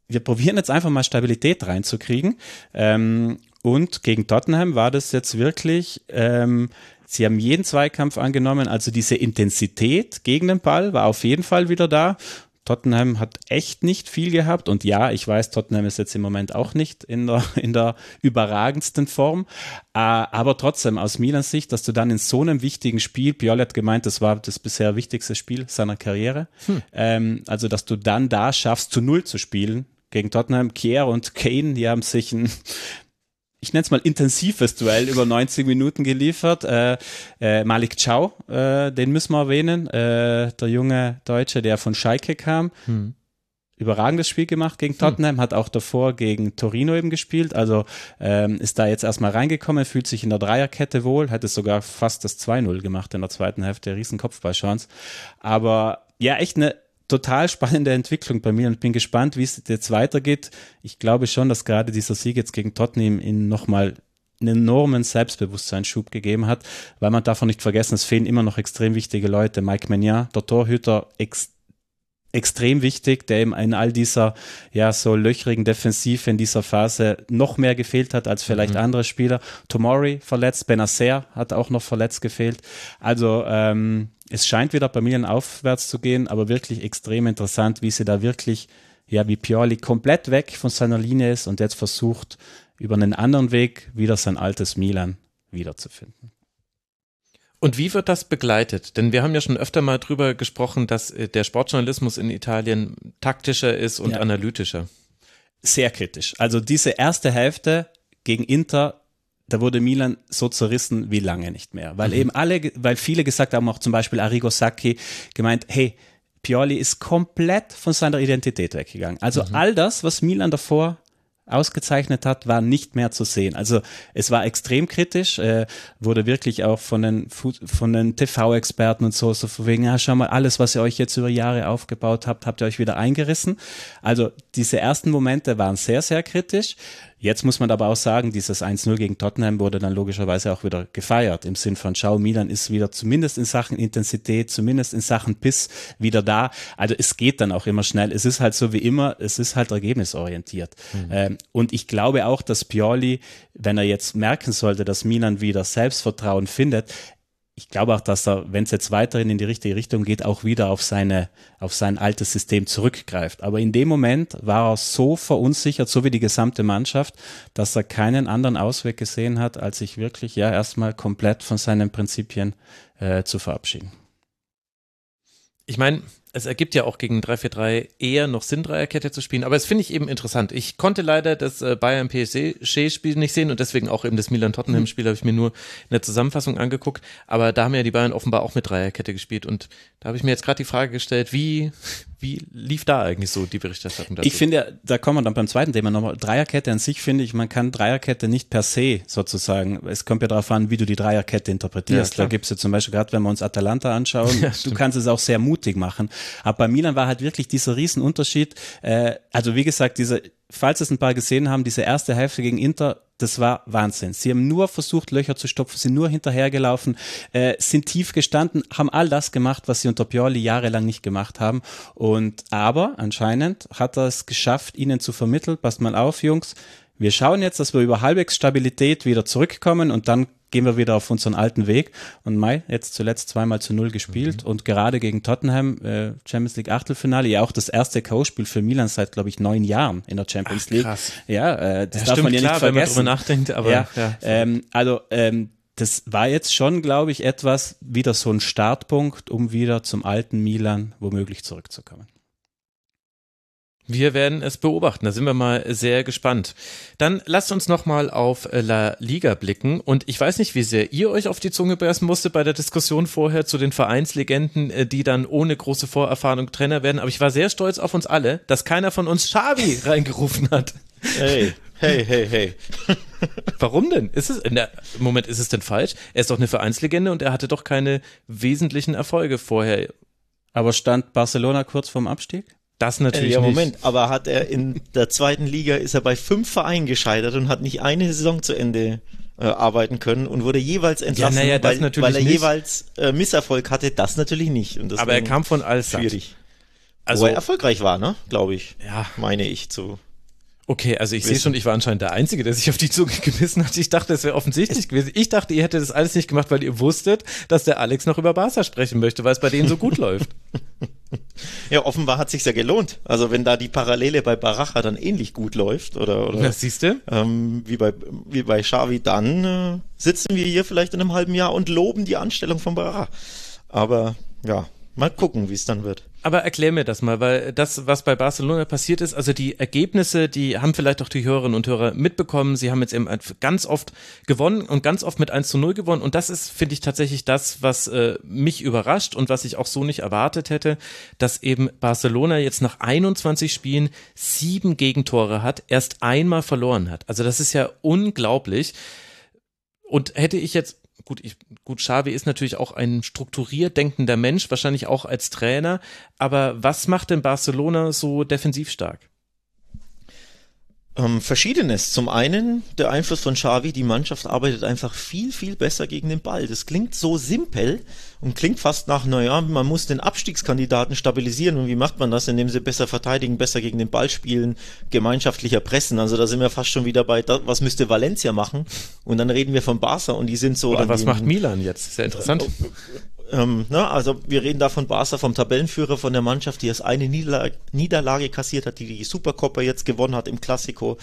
B: wir probieren jetzt einfach mal Stabilität reinzukriegen. Ähm, und gegen Tottenham war das jetzt wirklich, ähm, sie haben jeden Zweikampf angenommen, also diese Intensität gegen den Ball war auf jeden Fall wieder da. Tottenham hat echt nicht viel gehabt und ja, ich weiß, Tottenham ist jetzt im Moment auch nicht in der, [laughs] in der überragendsten Form, äh, aber trotzdem aus Milans Sicht, dass du dann in so einem wichtigen Spiel, Pioli hat gemeint, das war das bisher wichtigste Spiel seiner Karriere, hm. ähm, also dass du dann da schaffst, zu Null zu spielen, gegen Tottenham. Kier und Kane, die haben sich ein ich nenne es mal intensives Duell über 90 Minuten geliefert. Äh, äh, Malik Chow, äh, den müssen wir erwähnen, äh, der junge Deutsche, der von Schalke kam. Hm. Überragendes Spiel gemacht gegen hm. Tottenham, hm. hat auch davor gegen Torino eben gespielt, also ähm, ist da jetzt erstmal reingekommen, fühlt sich in der Dreierkette wohl, hat es sogar fast das 2-0 gemacht in der zweiten Hälfte, riesen Kopfballchance. Aber ja, echt eine total spannende Entwicklung bei mir und bin gespannt, wie es jetzt weitergeht. Ich glaube schon, dass gerade dieser Sieg jetzt gegen Tottenham ihn nochmal einen enormen Selbstbewusstseinsschub gegeben hat, weil man davon nicht vergessen, es fehlen immer noch extrem wichtige Leute. Mike Menier, der Torhüter, ex extrem wichtig, der eben in all dieser ja so löchrigen Defensive in dieser Phase noch mehr gefehlt hat als vielleicht mhm. andere Spieler. Tomori verletzt, Benacer hat auch noch verletzt gefehlt. Also ähm, es scheint wieder bei Milan aufwärts zu gehen, aber wirklich extrem interessant, wie sie da wirklich, ja, wie Pioli komplett weg von seiner Linie ist und jetzt versucht, über einen anderen Weg wieder sein altes Milan wiederzufinden.
A: Und wie wird das begleitet? Denn wir haben ja schon öfter mal drüber gesprochen, dass äh, der Sportjournalismus in Italien taktischer ist und ja. analytischer.
B: Sehr kritisch. Also diese erste Hälfte gegen Inter da wurde Milan so zerrissen wie lange nicht mehr. Weil mhm. eben alle, weil viele gesagt haben, auch zum Beispiel Arrigo Sacchi, gemeint, hey, Pioli ist komplett von seiner Identität weggegangen. Also mhm. all das, was Milan davor ausgezeichnet hat, war nicht mehr zu sehen. Also es war extrem kritisch, äh, wurde wirklich auch von den, von den TV-Experten und so, so von wegen, ja, schau mal, alles, was ihr euch jetzt über Jahre aufgebaut habt, habt ihr euch wieder eingerissen. Also diese ersten Momente waren sehr, sehr kritisch. Jetzt muss man aber auch sagen, dieses 1-0 gegen Tottenham wurde dann logischerweise auch wieder gefeiert. Im Sinn von, schau, Milan ist wieder zumindest in Sachen Intensität, zumindest in Sachen Biss wieder da. Also es geht dann auch immer schnell. Es ist halt so wie immer, es ist halt ergebnisorientiert. Mhm. Ähm, und ich glaube auch, dass Pioli, wenn er jetzt merken sollte, dass Milan wieder Selbstvertrauen findet, ich glaube auch, dass er, wenn es jetzt weiterhin in die richtige Richtung geht, auch wieder auf seine, auf sein altes System zurückgreift. Aber in dem Moment war er so verunsichert, so wie die gesamte Mannschaft, dass er keinen anderen Ausweg gesehen hat, als sich wirklich ja erstmal komplett von seinen Prinzipien äh, zu verabschieden.
A: Ich meine, es ergibt ja auch gegen 3-4-3 eher noch Sinn, Dreierkette zu spielen. Aber es finde ich eben interessant. Ich konnte leider das äh, Bayern PSG-Spiel nicht sehen und deswegen auch eben das Milan-Tottenham-Spiel habe ich mir nur in der Zusammenfassung angeguckt. Aber da haben ja die Bayern offenbar auch mit Dreierkette gespielt und da habe ich mir jetzt gerade die Frage gestellt, wie, wie lief da eigentlich so die Berichterstattung
B: dazu? Ich finde, da kommen wir dann beim zweiten Thema nochmal. Dreierkette an sich finde ich, man kann Dreierkette nicht per se sozusagen, es kommt ja darauf an, wie du die Dreierkette interpretierst. Ja, da gibt es ja zum Beispiel, gerade wenn wir uns Atalanta anschauen, [laughs] ja, du kannst es auch sehr mutig machen. Aber bei Milan war halt wirklich dieser Riesenunterschied. Äh, also wie gesagt, diese falls es ein paar gesehen haben, diese erste Hälfte gegen Inter, das war Wahnsinn. Sie haben nur versucht, Löcher zu stopfen, sind nur hinterhergelaufen, äh, sind tief gestanden, haben all das gemacht, was sie unter Pioli jahrelang nicht gemacht haben. Und aber anscheinend hat er es geschafft, ihnen zu vermitteln, passt mal auf, Jungs, wir schauen jetzt, dass wir über halbwegs Stabilität wieder zurückkommen und dann gehen wir wieder auf unseren alten Weg. Und Mai jetzt zuletzt zweimal zu null gespielt mhm. und gerade gegen Tottenham äh, Champions League Achtelfinale, ja auch das erste Co-Spiel für Milan seit glaube ich neun Jahren in der Champions Ach, League. Krass. Ja, äh, das ja, darf stimmt, man ja klar, nicht vergessen. Wenn man drüber
A: nachdenkt, aber
B: ja, ja. Ähm, also ähm, das war jetzt schon, glaube ich, etwas wieder so ein Startpunkt, um wieder zum alten Milan womöglich zurückzukommen.
A: Wir werden es beobachten, da sind wir mal sehr gespannt. Dann lasst uns nochmal auf La Liga blicken und ich weiß nicht, wie sehr ihr euch auf die Zunge pressen musstet bei der Diskussion vorher zu den Vereinslegenden, äh, die dann ohne große Vorerfahrung Trainer werden, aber ich war sehr stolz auf uns alle, dass keiner von uns Xavi [laughs] reingerufen hat.
C: Hey, hey, hey, hey. [laughs]
A: Warum denn? Ist es, in der, Moment, ist es denn falsch? Er ist doch eine Vereinslegende und er hatte doch keine wesentlichen Erfolge vorher.
B: Aber stand Barcelona kurz vorm Abstieg?
A: Das natürlich ja,
C: Moment, nicht. aber hat er in der zweiten Liga ist er bei fünf Vereinen gescheitert und hat nicht eine Saison zu Ende äh, arbeiten können und wurde jeweils entlassen,
A: ja, naja,
C: weil,
A: weil,
C: er
A: nicht.
C: jeweils äh, Misserfolg hatte. Das natürlich nicht.
A: aber er kam von Alsat.
C: Schwierig. Also, Wo er erfolgreich war, ne? Glaube ich.
A: Ja.
C: Meine ich zu.
A: Okay, also ich sehe schon, ich war anscheinend der Einzige, der sich auf die Zunge gebissen hat. Ich dachte, es wäre offensichtlich gewesen. Ich dachte, ihr hättet das alles nicht gemacht, weil ihr wusstet, dass der Alex noch über Barca sprechen möchte, weil es bei denen so gut [laughs] läuft.
C: Ja, offenbar hat sich ja gelohnt. Also wenn da die Parallele bei Baracha dann ähnlich gut läuft oder, oder
A: das siehst du?
C: Ähm, wie bei wie bei Xavi, dann äh, sitzen wir hier vielleicht in einem halben Jahr und loben die Anstellung von Baracha. Aber ja, Mal gucken, wie es dann wird.
A: Aber erklär mir das mal, weil das, was bei Barcelona passiert ist, also die Ergebnisse, die haben vielleicht auch die Hörerinnen und Hörer mitbekommen. Sie haben jetzt eben ganz oft gewonnen und ganz oft mit 1 zu 0 gewonnen. Und das ist, finde ich, tatsächlich das, was äh, mich überrascht und was ich auch so nicht erwartet hätte, dass eben Barcelona jetzt nach 21 Spielen sieben Gegentore hat, erst einmal verloren hat. Also das ist ja unglaublich. Und hätte ich jetzt gut, ich, gut, Xavi ist natürlich auch ein strukturiert denkender Mensch, wahrscheinlich auch als Trainer. Aber was macht denn Barcelona so defensiv stark?
C: Ähm, Verschiedenes. Zum einen der Einfluss von Xavi, die Mannschaft arbeitet einfach viel, viel besser gegen den Ball. Das klingt so simpel und klingt fast nach, naja, man muss den Abstiegskandidaten stabilisieren. Und wie macht man das? Indem sie besser verteidigen, besser gegen den Ball spielen, gemeinschaftlicher pressen. Also da sind wir fast schon wieder bei, was müsste Valencia machen? Und dann reden wir von Barca und die sind so.
A: Oder was macht Milan jetzt? Sehr interessant.
C: Ähm, ne, also wir reden da von Barca, vom Tabellenführer von der Mannschaft, die erst eine Niederlage, Niederlage kassiert hat, die die Supercopa jetzt gewonnen hat im Klassiko.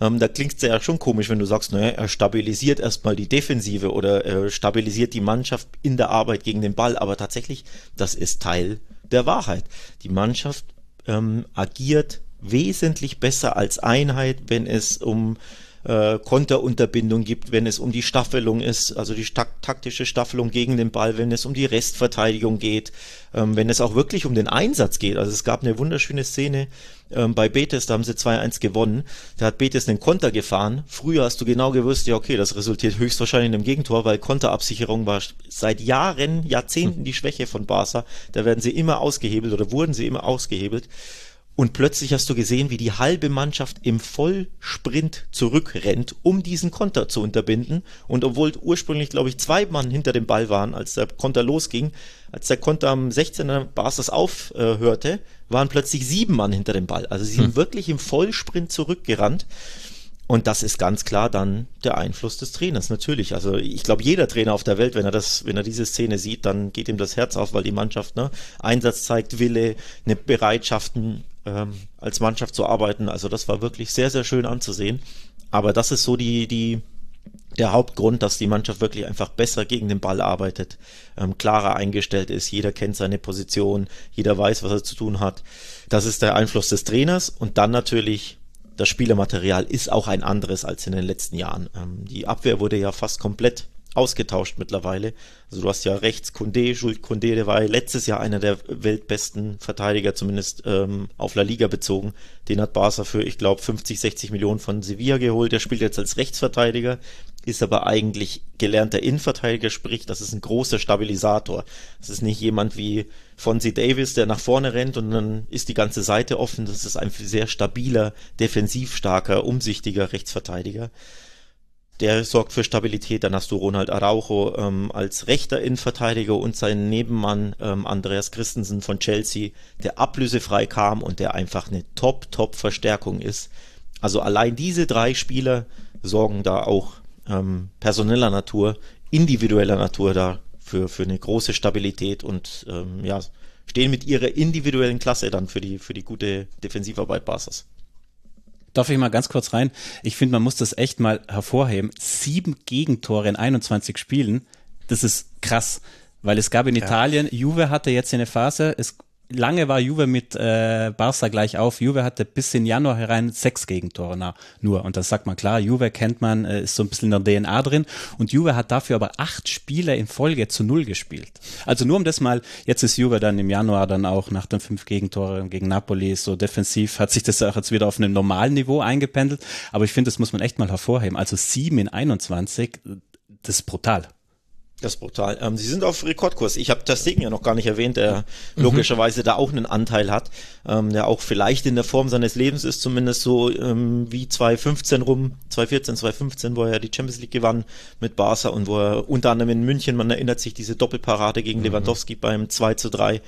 C: Ähm, da klingt es ja schon komisch, wenn du sagst, naja, er stabilisiert erstmal die Defensive oder er stabilisiert die Mannschaft in der Arbeit gegen den Ball. Aber tatsächlich, das ist Teil der Wahrheit. Die Mannschaft ähm, agiert wesentlich besser als Einheit, wenn es um äh, Konterunterbindung gibt, wenn es um die Staffelung ist, also die taktische Staffelung gegen den Ball, wenn es um die Restverteidigung geht, ähm, wenn es auch wirklich um den Einsatz geht. Also es gab eine wunderschöne Szene ähm, bei Betis, da haben sie 2-1 gewonnen. Da hat Betis einen Konter gefahren. Früher hast du genau gewusst, ja okay, das resultiert höchstwahrscheinlich in einem Gegentor, weil Konterabsicherung war seit Jahren, Jahrzehnten die Schwäche von Barca. Da werden sie immer ausgehebelt oder wurden sie immer ausgehebelt. Und plötzlich hast du gesehen, wie die halbe Mannschaft im Vollsprint zurückrennt, um diesen Konter zu unterbinden. Und obwohl ursprünglich, glaube ich, zwei Mann hinter dem Ball waren, als der Konter losging, als der Konter am 16er Basis aufhörte, waren plötzlich sieben Mann hinter dem Ball. Also sie sind hm. wirklich im Vollsprint zurückgerannt. Und das ist ganz klar dann der Einfluss des Trainers, natürlich. Also ich glaube, jeder Trainer auf der Welt, wenn er das, wenn er diese Szene sieht, dann geht ihm das Herz auf, weil die Mannschaft ne, Einsatz zeigt, Wille, eine Bereitschaft, ähm, als Mannschaft zu arbeiten. Also das war wirklich sehr, sehr schön anzusehen. Aber das ist so die, die, der Hauptgrund, dass die Mannschaft wirklich einfach besser gegen den Ball arbeitet, ähm, klarer eingestellt ist, jeder kennt seine Position, jeder weiß, was er zu tun hat. Das ist der Einfluss des Trainers und dann natürlich das Spielermaterial ist auch ein anderes als in den letzten Jahren. Ähm, die Abwehr wurde ja fast komplett ausgetauscht mittlerweile. Also du hast ja rechts Kunde, Jules Kunde, der war letztes Jahr einer der weltbesten Verteidiger, zumindest ähm, auf La Liga bezogen. Den hat Barca für, ich glaube, 50, 60 Millionen von Sevilla geholt. Der spielt jetzt als Rechtsverteidiger, ist aber eigentlich gelernter Innenverteidiger, sprich, das ist ein großer Stabilisator. Das ist nicht jemand wie Fonzie Davis, der nach vorne rennt und dann ist die ganze Seite offen. Das ist ein sehr stabiler, defensiv starker, umsichtiger Rechtsverteidiger der sorgt für Stabilität. Dann hast du Ronald Araujo ähm, als rechter Innenverteidiger und seinen Nebenmann ähm, Andreas Christensen von Chelsea, der ablösefrei kam und der einfach eine Top-Top-Verstärkung ist. Also allein diese drei Spieler sorgen da auch ähm, personeller Natur, individueller Natur da für, für eine große Stabilität und ähm, ja, stehen mit ihrer individuellen Klasse dann für die, für die gute Defensivarbeit Basis.
B: Darf ich mal ganz kurz rein? Ich finde, man muss das echt mal hervorheben. Sieben Gegentore in 21 Spielen, das ist krass. Weil es gab in ja. Italien, Juve hatte jetzt eine Phase, es lange war Juve mit äh, Barca gleich auf. Juve hatte bis in Januar herein sechs Gegentore na, nur. Und das sagt man klar, Juve kennt man, äh, ist so ein bisschen in der DNA drin. Und Juve hat dafür aber acht Spiele in Folge zu null gespielt. Also nur um das mal, jetzt ist Juve dann im Januar dann auch nach den fünf Gegentoren gegen Napoli so defensiv, hat sich das auch jetzt wieder auf einem normalen Niveau eingependelt. Aber ich finde, das muss man echt mal hervorheben. Also sieben in 21, das ist brutal.
C: Das ist brutal. Ähm, sie sind auf Rekordkurs. Ich habe das Ding ja noch gar nicht erwähnt, der mhm. logischerweise da auch einen Anteil hat, ähm, der auch vielleicht in der Form seines Lebens ist, zumindest so ähm, wie 2015 rum, 2014, 2015, wo er die Champions League gewann mit Barca und wo er unter anderem in München, man erinnert sich, diese Doppelparade gegen mhm. Lewandowski beim 2 zu 3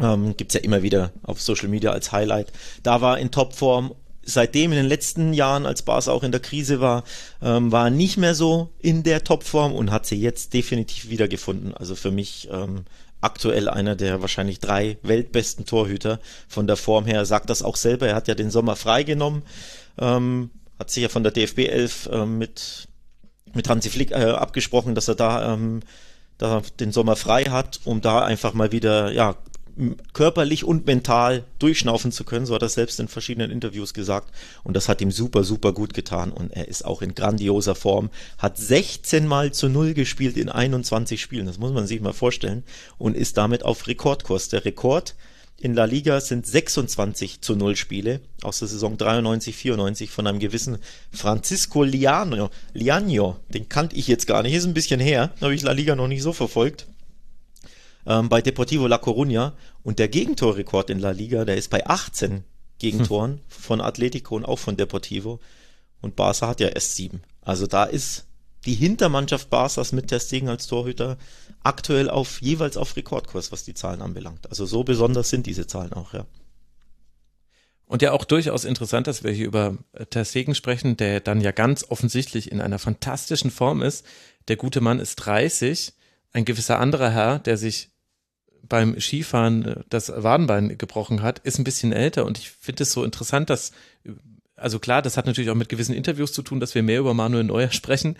C: ähm, gibt's ja immer wieder auf Social Media als Highlight. Da war in Topform seitdem in den letzten Jahren, als Barca auch in der Krise war, ähm, war nicht mehr so in der Topform und hat sie jetzt definitiv wiedergefunden. Also für mich ähm, aktuell einer der wahrscheinlich drei weltbesten Torhüter. Von der Form her sagt das auch selber. Er hat ja den Sommer freigenommen, ähm, hat sich ja von der DFB 11 ähm, mit mit Hansi Flick äh, abgesprochen, dass er da ähm, da den Sommer frei hat, um da einfach mal wieder ja körperlich und mental durchschnaufen zu können. So hat er selbst in verschiedenen Interviews gesagt. Und das hat ihm super, super gut getan. Und er ist auch in grandioser Form. Hat 16 Mal zu Null gespielt in 21 Spielen. Das muss man sich mal vorstellen. Und ist damit auf Rekordkurs. Der Rekord in La Liga sind 26 zu 0 Spiele aus der Saison 93, 94 von einem gewissen Francisco Liano. Liano, den kannte ich jetzt gar nicht, ist ein bisschen her, habe ich La Liga noch nicht so verfolgt ähm, bei Deportivo La Coruña und der Gegentorrekord in La Liga, der ist bei 18 Gegentoren hm. von Atletico und auch von Deportivo und Barca hat ja erst sieben. Also da ist die Hintermannschaft Barca's mit Ter Stegen als Torhüter aktuell auf jeweils auf Rekordkurs, was die Zahlen anbelangt. Also so besonders sind diese Zahlen auch, ja.
A: Und ja auch durchaus interessant, dass wir hier über Ter Stegen sprechen, der dann ja ganz offensichtlich in einer fantastischen Form ist. Der gute Mann ist 30. Ein gewisser anderer Herr, der sich beim Skifahren äh, das Wadenbein gebrochen hat, ist ein bisschen älter und ich finde es so interessant, dass, also klar, das hat natürlich auch mit gewissen Interviews zu tun, dass wir mehr über Manuel Neuer [laughs] sprechen,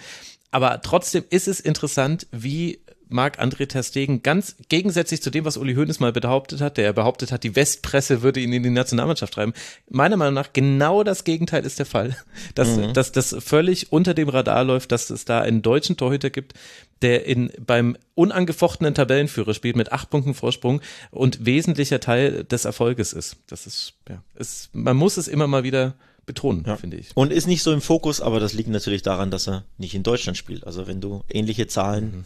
A: aber trotzdem ist es interessant, wie Marc-André Terstegen ganz gegensätzlich zu dem, was Uli Hoeneß mal behauptet hat, der behauptet hat, die Westpresse würde ihn in die Nationalmannschaft treiben. Meiner Meinung nach genau das Gegenteil ist der Fall. [laughs] Dass, mhm. dass das völlig unter dem Radar läuft, dass es da einen deutschen Torhüter gibt, der in, beim unangefochtenen Tabellenführer spielt mit acht Punkten Vorsprung und wesentlicher Teil des Erfolges ist. Das ist, ja, ist, man muss es immer mal wieder betonen, ja. finde ich.
C: Und ist nicht so im Fokus, aber das liegt natürlich daran, dass er nicht in Deutschland spielt. Also wenn du ähnliche Zahlen mhm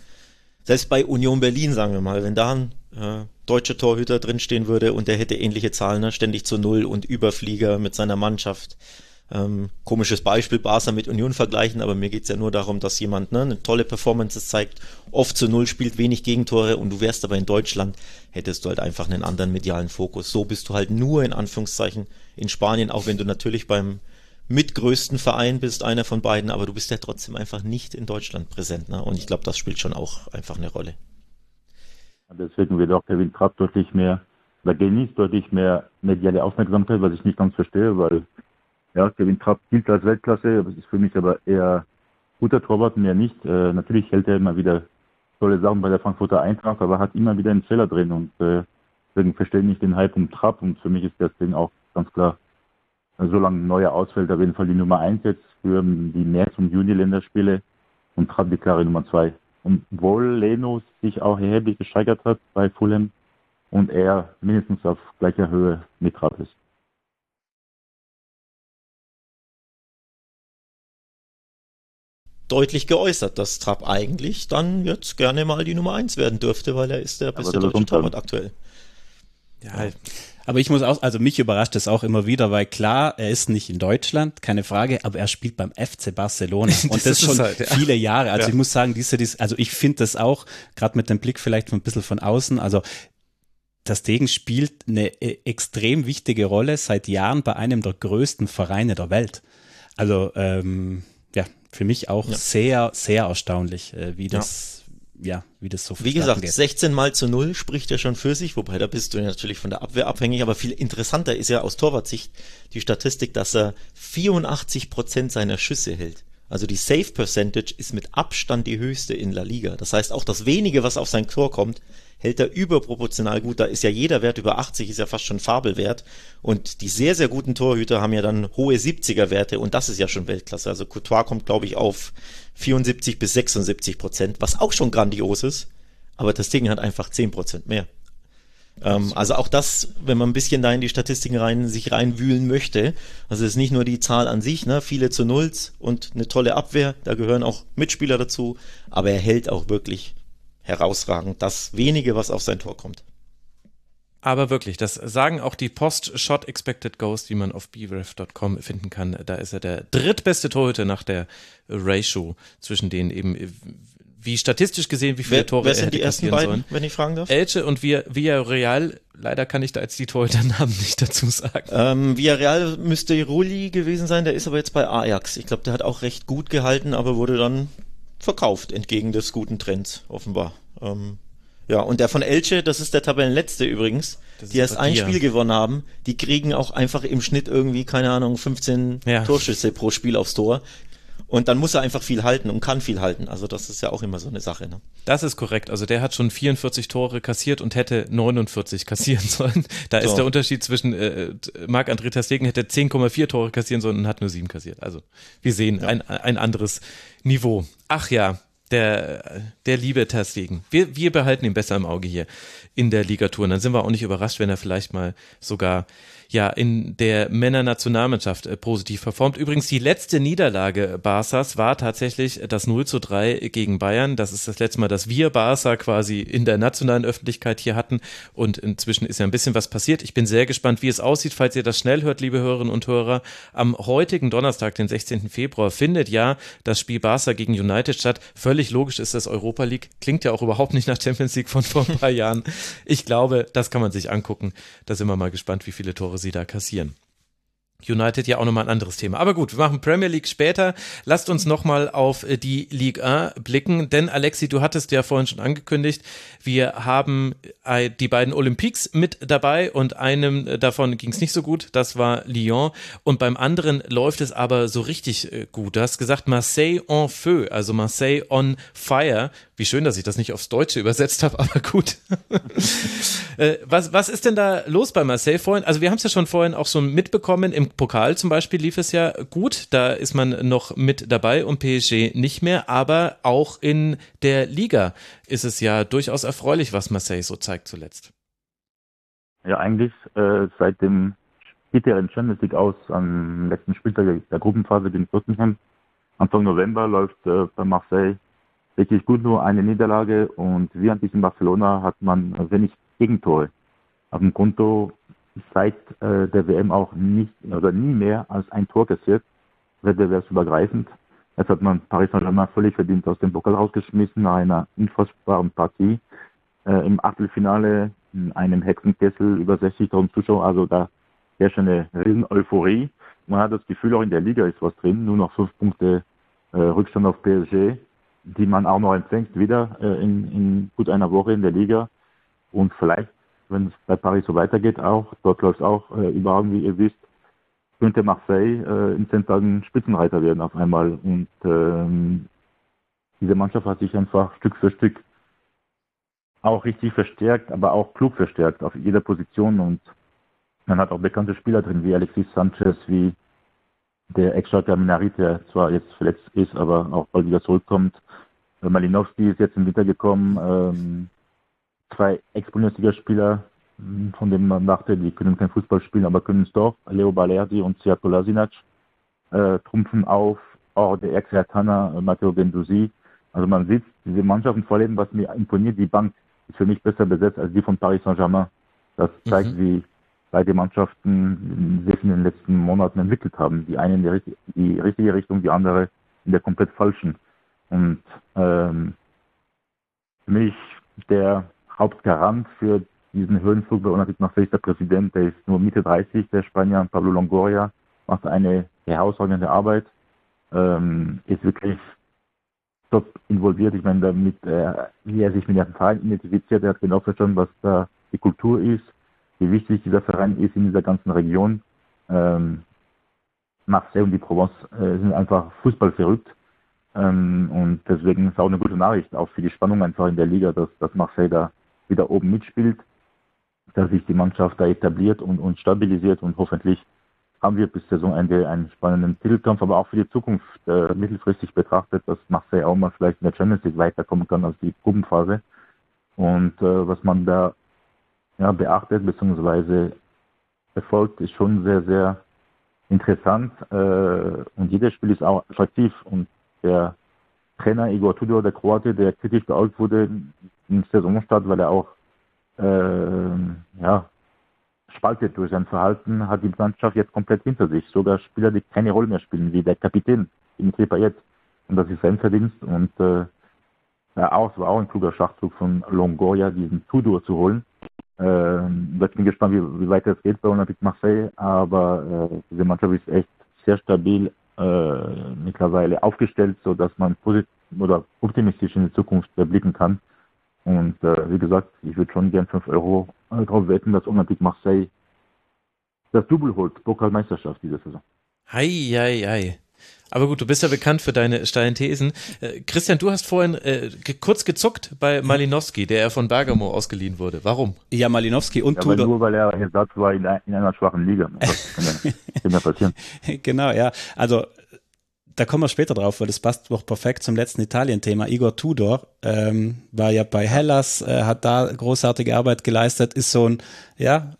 C: selbst bei Union Berlin, sagen wir mal, wenn da ein äh, deutscher Torhüter drinstehen würde und der hätte ähnliche Zahlen, ne, ständig zu Null und Überflieger mit seiner Mannschaft. Ähm, komisches Beispiel, Barca mit Union vergleichen, aber mir geht's ja nur darum, dass jemand ne, eine tolle Performance zeigt, oft zu Null spielt, wenig Gegentore und du wärst aber in Deutschland, hättest du halt einfach einen anderen medialen Fokus. So bist du halt nur in Anführungszeichen in Spanien, auch wenn du natürlich beim mitgrößten Verein bist, einer von beiden, aber du bist ja trotzdem einfach nicht in Deutschland präsent. Ne? Und ich glaube, das spielt schon auch einfach eine Rolle.
D: Deswegen wird auch Kevin Trapp deutlich mehr, oder genießt deutlich mehr mediale Aufmerksamkeit, was ich nicht ganz verstehe, weil ja, Kevin Trapp gilt als Weltklasse, das ist für mich aber eher guter Torwart, mehr nicht. Äh, natürlich hält er immer wieder tolle Sachen bei der Frankfurter Eintracht, aber hat immer wieder einen Fehler drin und äh, deswegen verstehe ich den Hype um Trapp und für mich ist deswegen auch ganz klar solange Neuer ausfällt, auf jeden Fall die Nummer eins jetzt für die März- und Juni-Länderspiele. und Trapp die klare Nummer zwei. Und obwohl Leno sich auch erheblich gesteigert hat bei Fulham und er mindestens auf gleicher Höhe mit Trapp ist.
C: deutlich geäußert, dass Trapp eigentlich dann jetzt gerne mal die Nummer 1 werden dürfte, weil er ist der beste deutsche Torwart aktuell.
B: Ja, aber ich muss auch, also mich überrascht es auch immer wieder, weil klar, er ist nicht in Deutschland, keine Frage, aber er spielt beim FC Barcelona [laughs] und das, das schon halt, ja. viele Jahre. Also ja. ich muss sagen, diese, diese also ich finde das auch, gerade mit dem Blick vielleicht ein bisschen von außen, also das Degen spielt eine äh, extrem wichtige Rolle seit Jahren bei einem der größten Vereine der Welt. Also ähm, ja, für mich auch ja. sehr, sehr erstaunlich, äh, wie das ja, wie das so
C: Wie gesagt, geht. 16 mal zu 0 spricht ja schon für sich, wobei da bist du natürlich von der Abwehr abhängig, aber viel interessanter ist ja aus Torwartsicht die Statistik, dass er 84 Prozent seiner Schüsse hält. Also die Save Percentage ist mit Abstand die höchste in La Liga. Das heißt, auch das wenige, was auf sein Tor kommt, hält er überproportional gut. Da ist ja jeder Wert über 80, ist ja fast schon Fabelwert. Und die sehr, sehr guten Torhüter haben ja dann hohe 70er Werte und das ist ja schon Weltklasse. Also Couture kommt, glaube ich, auf 74 bis 76 Prozent, was auch schon grandios ist. Aber das Ding hat einfach 10 Prozent mehr. Ähm, also auch das, wenn man ein bisschen da in die Statistiken rein, sich reinwühlen möchte. Also es ist nicht nur die Zahl an sich, ne, viele zu Nulls und eine tolle Abwehr, da gehören auch Mitspieler dazu, aber er hält auch wirklich herausragend das wenige, was auf sein Tor kommt.
A: Aber wirklich, das sagen auch die Post-Shot Expected Goals, die man auf bref.com finden kann. Da ist er der drittbeste Torhüter nach der Ratio zwischen denen eben wie statistisch gesehen, wie viele wer, Tore
C: wer sind die ersten beiden, sollen. wenn ich fragen darf?
A: Elche und Villarreal. Leider kann ich da jetzt die Torhüternamen [laughs] nicht dazu sagen.
C: Ähm, Villarreal müsste Rulli gewesen sein, der ist aber jetzt bei Ajax. Ich glaube, der hat auch recht gut gehalten, aber wurde dann verkauft, entgegen des guten Trends, offenbar. Ähm, ja, und der von Elche, das ist der Tabellenletzte übrigens, das die erst ein Spiel gewonnen haben, die kriegen auch einfach im Schnitt irgendwie, keine Ahnung, 15 ja. Torschüsse pro Spiel aufs Tor. Und dann muss er einfach viel halten und kann viel halten. Also das ist ja auch immer so eine Sache. Ne?
A: Das ist korrekt. Also der hat schon 44 Tore kassiert und hätte 49 kassieren [laughs] sollen. Da so. ist der Unterschied zwischen äh, Marc-André Terstegen hätte 10,4 Tore kassieren sollen und hat nur 7 kassiert. Also wir sehen ja. ein, ein anderes Niveau. Ach ja, der, der liebe Terstegen. Wir, wir behalten ihn besser im Auge hier in der Ligatur. Und dann sind wir auch nicht überrascht, wenn er vielleicht mal sogar ja in der Männernationalmannschaft äh, positiv performt. Übrigens die letzte Niederlage Barças war tatsächlich das 0 zu 3 gegen Bayern. Das ist das letzte Mal, dass wir Barça quasi in der nationalen Öffentlichkeit hier hatten und inzwischen ist ja ein bisschen was passiert. Ich bin sehr gespannt, wie es aussieht, falls ihr das schnell hört, liebe Hörerinnen und Hörer. Am heutigen Donnerstag, den 16. Februar, findet ja das Spiel Barça gegen United statt. Völlig logisch ist das Europa League. Klingt ja auch überhaupt nicht nach Champions League von vor ein paar [laughs] Jahren. Ich glaube, das kann man sich angucken. Da sind wir mal gespannt, wie viele Tore Tore sie da kassieren. United ja auch nochmal ein anderes Thema. Aber gut, wir machen Premier League später. Lasst uns nochmal auf äh, die Ligue 1 blicken, denn Alexi, du hattest ja vorhin schon angekündigt, wir haben äh, die beiden Olympiques mit dabei und einem äh, davon ging es nicht so gut, das war Lyon und beim anderen läuft es aber so richtig gut. Du hast gesagt Marseille en feu, also Marseille on fire. Wie schön, dass ich das nicht aufs Deutsche übersetzt habe, [laughs] aber gut. [laughs] was, was ist denn da los bei Marseille vorhin? Also wir haben es ja schon vorhin auch so mitbekommen im Pokal zum Beispiel lief es ja gut, da ist man noch mit dabei und PSG nicht mehr, aber auch in der Liga ist es ja durchaus erfreulich, was Marseille so zeigt zuletzt.
D: Ja, eigentlich äh, seit dem bitteren Champions League aus am letzten Spieltag der Gruppenphase gegen Tottenham. Anfang November läuft äh, bei Marseille wirklich gut, nur eine Niederlage und wie an diesem Barcelona hat man wenig Gegentore auf dem Konto seit äh, der WM auch nicht oder nie mehr als ein Tor kassiert, wettbewerbsübergreifend. Jetzt hat man Paris Saint-Germain völlig verdient aus dem Pokal rausgeschmissen nach einer unfassbaren Partie. Äh, Im Achtelfinale in einem Hexenkessel über 60.000 Zuschauer, also da herrscht eine riesen Euphorie. Man hat das Gefühl, auch in der Liga ist was drin, nur noch fünf Punkte äh, Rückstand auf PSG, die man auch noch empfängt, wieder äh, in, in gut einer Woche in der Liga. Und vielleicht wenn es bei Paris so weitergeht, auch, dort läuft es auch äh, überragend, wie ihr wisst, könnte Marseille äh, in zehn Tagen Spitzenreiter werden auf einmal. Und ähm, diese Mannschaft hat sich einfach Stück für Stück auch richtig verstärkt, aber auch klug verstärkt auf jeder Position und man hat auch bekannte Spieler drin, wie Alexis Sanchez, wie der Ex-Schalker Minarit, der zwar jetzt verletzt ist, aber auch bald wieder zurückkommt. Äh, Malinowski ist jetzt im Winter gekommen. Ähm, zwei Ex-Bundesligaspieler, hm, von denen man dachte, die können kein Fußball spielen, aber können es doch. Leo Balerdi und Sia Kolasinac äh, trumpfen auf. Auch der Ex-Hertaner äh, Matteo Gendusi. Also man sieht diese Mannschaften vor allem, was mir imponiert, die Bank ist für mich besser besetzt als die von Paris Saint-Germain. Das zeigt, mhm. wie beide Mannschaften sich in den letzten Monaten entwickelt haben. Die eine in die, die richtige Richtung, die andere in der komplett falschen. Und ähm, für mich der Hauptgarant für diesen Höhenflug bei Marseille ist der Präsident, der ist nur Mitte 30, der Spanier Pablo Longoria, macht eine herausragende Arbeit, ähm, ist wirklich top involviert. Ich meine, damit, äh, wie er sich mit dem Verein identifiziert, er hat genau verstanden, was da die Kultur ist, wie wichtig dieser Verein ist in dieser ganzen Region. Ähm, Marseille und die Provence äh, sind einfach Fußball verrückt. Ähm, und deswegen ist auch eine gute Nachricht, auch für die Spannung einfach in der Liga, dass, dass Marseille da wieder oben mitspielt, dass sich die Mannschaft da etabliert und, und stabilisiert und hoffentlich haben wir bis Saisonende einen spannenden Titelkampf, aber auch für die Zukunft äh, mittelfristig betrachtet, dass Marseille auch mal vielleicht in der Champions League weiterkommen kann als die Gruppenphase. Und äh, was man da ja, beachtet bzw. verfolgt, ist schon sehr, sehr interessant. Äh, und jedes Spiel ist auch attraktiv. Und der Trainer Igor Tudor, der Kroate, der kritisch beäugt wurde im Saisonstart, weil er auch äh, ja, spaltet durch sein Verhalten, hat die Mannschaft jetzt komplett hinter sich. Sogar Spieler, die keine Rolle mehr spielen, wie der Kapitän Dimitri Payet. Und das ist sein Verdienst. Und äh, ja, auch, es war auch ein kluger Schachzug von Longoria, diesen Tudor zu holen. Ähm, ich bin gespannt, wie, wie weit es geht bei Olympique Marseille, aber äh, diese Mannschaft ist echt sehr stabil äh, mittlerweile aufgestellt, so dass man positiv oder optimistisch in die Zukunft blicken kann. Und äh, wie gesagt, ich würde schon gern 5 Euro äh, drauf wetten, dass Olympique Marseille das Double holt, Pokalmeisterschaft diese Saison.
A: Hei, hei, hei. Aber gut, du bist ja bekannt für deine steilen Thesen. Äh, Christian, du hast vorhin äh, kurz gezuckt bei Malinowski, der ja von Bergamo ausgeliehen wurde. Warum?
B: Ja, Malinowski und
D: ja, Tudor. Nur weil er Ersatz war in, in einer schwachen Liga. [laughs] Das kann ja, kann ja passieren.
B: genau, ja. Also da kommen wir später drauf, weil das passt doch perfekt zum letzten Italien-Thema. Igor Tudor ähm, war ja bei Hellas, äh, hat da großartige Arbeit geleistet, ist so ein, ja,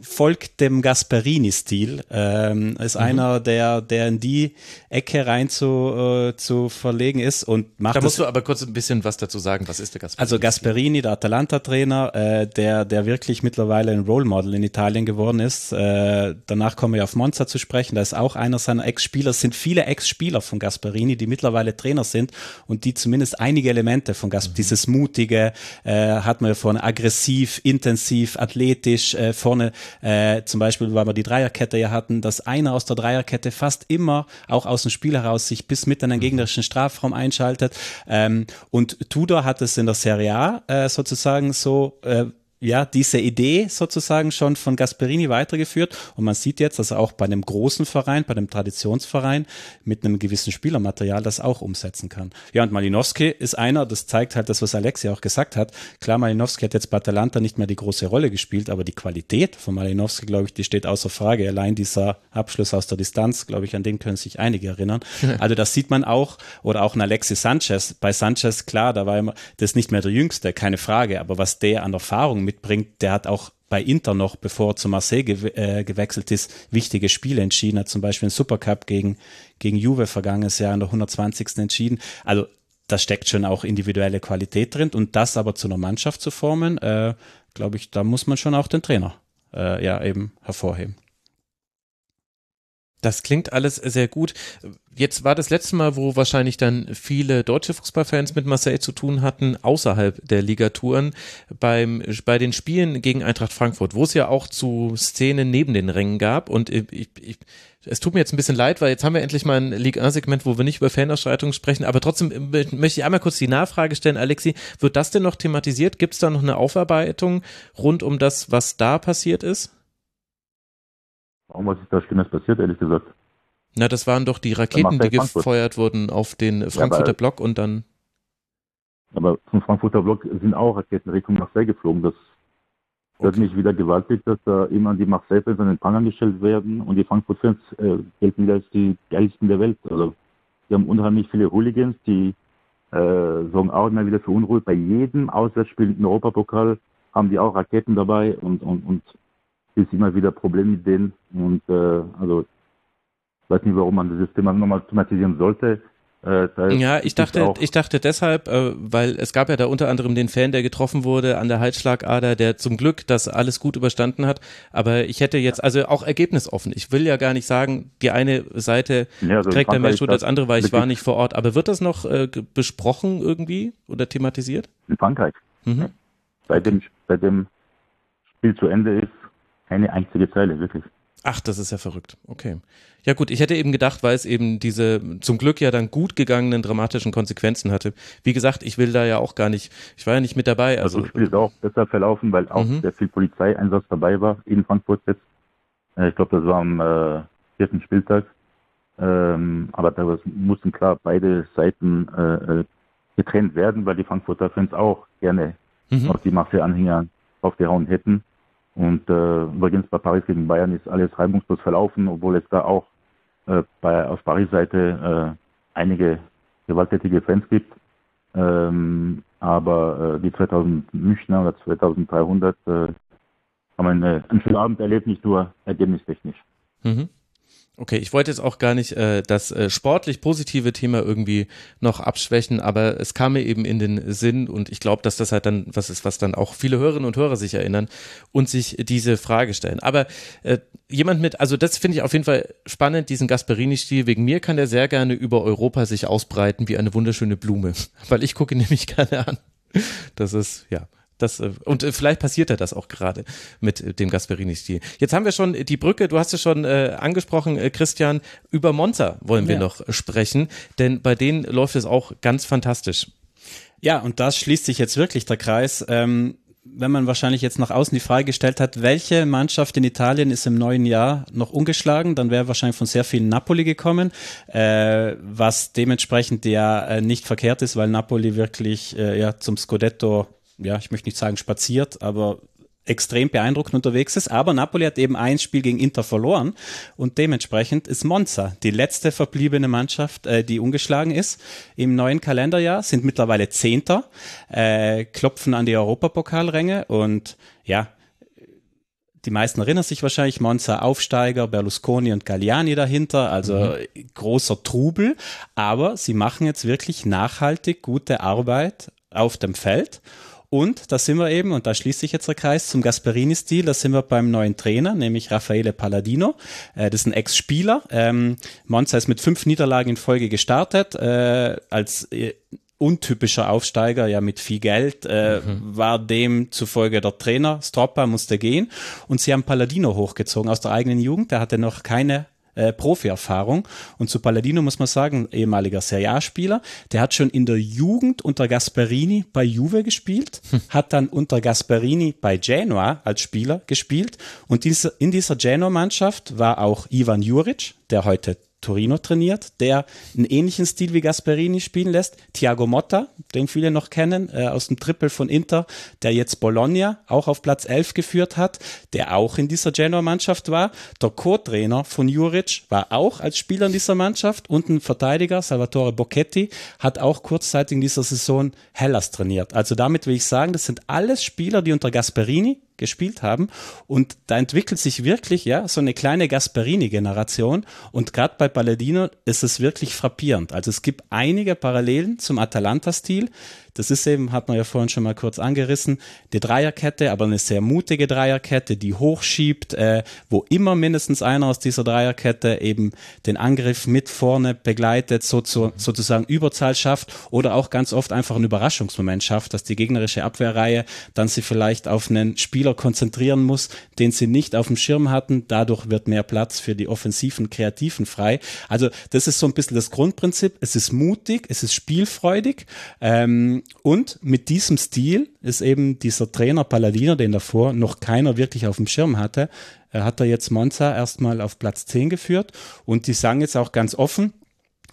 B: folgt dem Gasperini-Stil. Ähm, ist mhm. einer, der, der in die Ecke rein zu, äh, zu verlegen ist und macht.
A: Da musst du aber kurz ein bisschen was dazu sagen. Was ist der
B: Gasperini? Also Gasperini, der Atalanta-Trainer, äh, der, der wirklich mittlerweile ein Role Model in Italien geworden ist. Äh, danach kommen wir auf Monza zu sprechen. Da ist auch einer seiner Ex-Spieler. Es sind viele Ex-Spieler von Gasperini, die mittlerweile Trainer sind und die zumindest einige Elemente von Gasperini, mhm. dieses mutige, äh, hat man ja vorne aggressiv, intensiv, athletisch, äh, vorne äh, zum Beispiel, weil wir die Dreierkette ja hatten, dass einer aus der Dreierkette fast immer auch aus dem Spiel heraus sich bis mit in den gegnerischen Strafraum einschaltet. Ähm, und Tudor hat es in der Serie A äh, sozusagen so äh, ja, diese Idee sozusagen schon von Gasperini weitergeführt. Und man sieht jetzt, dass er auch bei einem großen Verein, bei einem Traditionsverein mit einem gewissen Spielermaterial das auch umsetzen kann. Ja, und Malinowski ist einer, das zeigt halt das, was Alexi auch gesagt hat. Klar, Malinowski hat jetzt bei Atalanta nicht mehr die große Rolle gespielt, aber die Qualität von Malinowski, glaube ich, die steht außer Frage. Allein dieser Abschluss aus der Distanz, glaube ich, an den können sich einige erinnern. [laughs] Also das sieht man auch, oder auch ein Alexi Sanchez. Bei Sanchez, klar, da war immer, das ist nicht mehr der Jüngste, keine Frage, aber was der an Erfahrung mit mitbringt. Der hat auch bei Inter noch, bevor er zu Marseille gew äh, gewechselt ist, wichtige Spiele entschieden, hat zum Beispiel einen Supercup gegen, gegen Juve vergangenes Jahr in der 120. entschieden. Also da steckt schon auch individuelle Qualität drin und das aber zu einer Mannschaft zu formen, äh, glaube ich, da muss man schon auch den Trainer äh, ja eben hervorheben.
A: Das klingt alles sehr gut. Jetzt war das letzte Mal, wo wahrscheinlich dann viele deutsche Fußballfans mit Marseille zu tun hatten, außerhalb der Ligaturen, beim, bei den Spielen gegen Eintracht Frankfurt, wo es ja auch zu Szenen neben den Rängen gab. Und ich, ich, es tut mir jetzt ein bisschen leid, weil jetzt haben wir endlich mal ein Ligue 1-Segment, wo wir nicht über Fanausschreitungen sprechen. Aber trotzdem möchte ich einmal kurz die Nachfrage stellen, Alexi, wird das denn noch thematisiert? Gibt es da noch eine Aufarbeitung rund um das, was da passiert ist?
D: Warum was ist da Schlimmes passiert, ehrlich gesagt?
A: Na, das waren doch die Raketen, die gefeuert wurden auf den Frankfurter ja, Block und dann.
D: Aber vom Frankfurter Block sind auch Raketen Richtung Marseille geflogen. Das Das okay. mich wieder gewaltig, dass da immer die Marseille-Fans an den Pranger gestellt werden und die Frankfurt-Fans äh, gelten wieder als die geilsten der Welt. Also die haben unheimlich viele Hooligans, die äh, sorgen auch immer wieder für Unruhe. Bei jedem Auswärtsspiel im Europapokal haben die auch Raketen dabei und, und, und ist immer wieder Problem mit denen. Und äh, also ich weiß nicht, warum man dieses Thema nochmal thematisieren sollte.
A: Äh, ja, ich dachte, ich dachte deshalb, äh, weil es gab ja da unter anderem den Fan, der getroffen wurde an der Halsschlagader, der zum Glück das alles gut überstanden hat. Aber ich hätte jetzt, also auch ergebnisoffen. Ich will ja gar nicht sagen, die eine Seite ja, also trägt der Mensch oder das andere, weil ich war nicht vor Ort. Aber wird das noch äh, besprochen irgendwie oder thematisiert?
D: In Frankreich. Mhm. Seit dem, seit dem Spiel zu Ende ist keine einzige Zeile, wirklich.
A: Ach, das ist ja verrückt. Okay. Ja gut, ich hätte eben gedacht, weil es eben diese zum Glück ja dann gut gegangenen dramatischen Konsequenzen hatte. Wie gesagt, ich will da ja auch gar nicht, ich war ja nicht mit dabei.
D: Also, also das Spiel ist auch besser verlaufen, weil auch mhm. sehr viel Polizeieinsatz dabei war in Frankfurt jetzt. Äh, ich glaube, das war am äh, vierten Spieltag. Ähm, aber da mussten klar beide Seiten äh, äh, getrennt werden, weil die Frankfurter Fans auch gerne mhm. auf die Mafia-Anhänger aufgehauen hätten. Und äh, übrigens bei Paris gegen Bayern ist alles reibungslos verlaufen, obwohl es da auch äh, bei, auf Paris-Seite äh, einige gewalttätige Fans gibt. Ähm, aber äh, die 2000 Münchner oder 2300 äh, haben einen, einen schönen Abend erlebt, nicht nur ergebnistechnisch. Mhm.
A: Okay, ich wollte jetzt auch gar nicht äh, das äh, sportlich positive Thema irgendwie noch abschwächen, aber es kam mir eben in den Sinn und ich glaube, dass das halt dann was ist, was dann auch viele Hörerinnen und Hörer sich erinnern und sich diese Frage stellen. Aber äh, jemand mit, also das finde ich auf jeden Fall spannend, diesen Gasperini-Stil. Wegen mir kann der sehr gerne über Europa sich ausbreiten wie eine wunderschöne Blume, [laughs] weil ich gucke nämlich [laughs] gerne an. Das ist, ja, das, äh, und äh, vielleicht passiert ja das auch gerade mit äh, dem Gasperini-Stil. Jetzt haben wir schon die Brücke, du hast es schon äh, angesprochen, äh, Christian, über Monza wollen wir ja. noch sprechen, denn bei denen läuft es auch ganz fantastisch.
B: Ja, und das schließt sich jetzt wirklich der Kreis. Ähm, wenn man wahrscheinlich jetzt nach außen die Frage gestellt hat, welche Mannschaft in Italien ist im neuen Jahr noch ungeschlagen, dann wäre wahrscheinlich von sehr vielen Napoli gekommen, äh, was dementsprechend ja äh, nicht verkehrt ist, weil Napoli wirklich äh, ja zum Scudetto ja, ich möchte nicht sagen spaziert, aber extrem beeindruckend unterwegs ist. Aber Napoli hat eben ein Spiel gegen Inter verloren und dementsprechend ist Monza die letzte verbliebene Mannschaft, äh, die ungeschlagen ist im neuen Kalenderjahr, sind mittlerweile Zehnter, äh, klopfen an die Europapokalränge und ja, die meisten erinnern sich wahrscheinlich, Monza Aufsteiger, Berlusconi und Galliani dahinter, also mhm. großer Trubel, aber sie machen jetzt wirklich nachhaltig gute Arbeit auf dem Feld und da sind wir eben, und da schließt sich jetzt der Kreis zum Gasperini-Stil, da sind wir beim neuen Trainer, nämlich Raffaele Palladino. Äh, das ist ein Ex-Spieler. Ähm, Monza ist mit fünf Niederlagen in Folge gestartet, äh, als äh, untypischer Aufsteiger, ja mit viel Geld, äh, mhm. war dem zufolge der Trainer. Stroppa musste gehen und sie haben Palladino hochgezogen aus der eigenen Jugend. Der hatte noch keine äh, Profi-Erfahrung. Und zu Palladino muss man sagen, ehemaliger Serie A-Spieler, der hat schon in der Jugend unter Gasperini bei Juve gespielt, hm. hat dann unter Gasperini bei Genoa als Spieler gespielt und diese, in dieser Genoa-Mannschaft war auch Ivan Juric, der heute Torino trainiert, der einen ähnlichen Stil wie Gasperini spielen lässt. Thiago Motta, den viele noch kennen, äh, aus dem Triple von Inter, der jetzt Bologna auch auf Platz 11 geführt hat, der auch in dieser Genoa-Mannschaft war. Der Co-Trainer von Juric war auch als Spieler in dieser Mannschaft und ein Verteidiger, Salvatore Bocchetti, hat auch kurzzeitig in dieser Saison Hellas trainiert. Also damit will ich sagen, das sind alles Spieler, die unter Gasperini gespielt haben. Und da entwickelt sich wirklich ja so eine kleine Gasperini-Generation. Und gerade bei Palladino ist es wirklich frappierend. Also es gibt einige Parallelen zum Atalanta-Stil. Das ist eben, hat man ja vorhin schon mal kurz angerissen, die Dreierkette, aber eine sehr mutige Dreierkette, die hochschiebt, äh, wo immer mindestens einer aus dieser Dreierkette eben den Angriff mit vorne begleitet, so zu, sozusagen Überzahl schafft oder auch ganz oft einfach einen Überraschungsmoment schafft, dass die gegnerische Abwehrreihe dann sie vielleicht auf einen Spieler konzentrieren muss, den sie nicht auf dem Schirm hatten. Dadurch wird mehr Platz für die offensiven Kreativen frei. Also das ist so ein bisschen das Grundprinzip. Es ist mutig, es ist spielfreudig. Ähm, und mit diesem Stil ist eben dieser Trainer Palladino, den davor noch keiner wirklich auf dem Schirm hatte, hat er jetzt Monza erstmal auf Platz 10 geführt. Und die sagen jetzt auch ganz offen,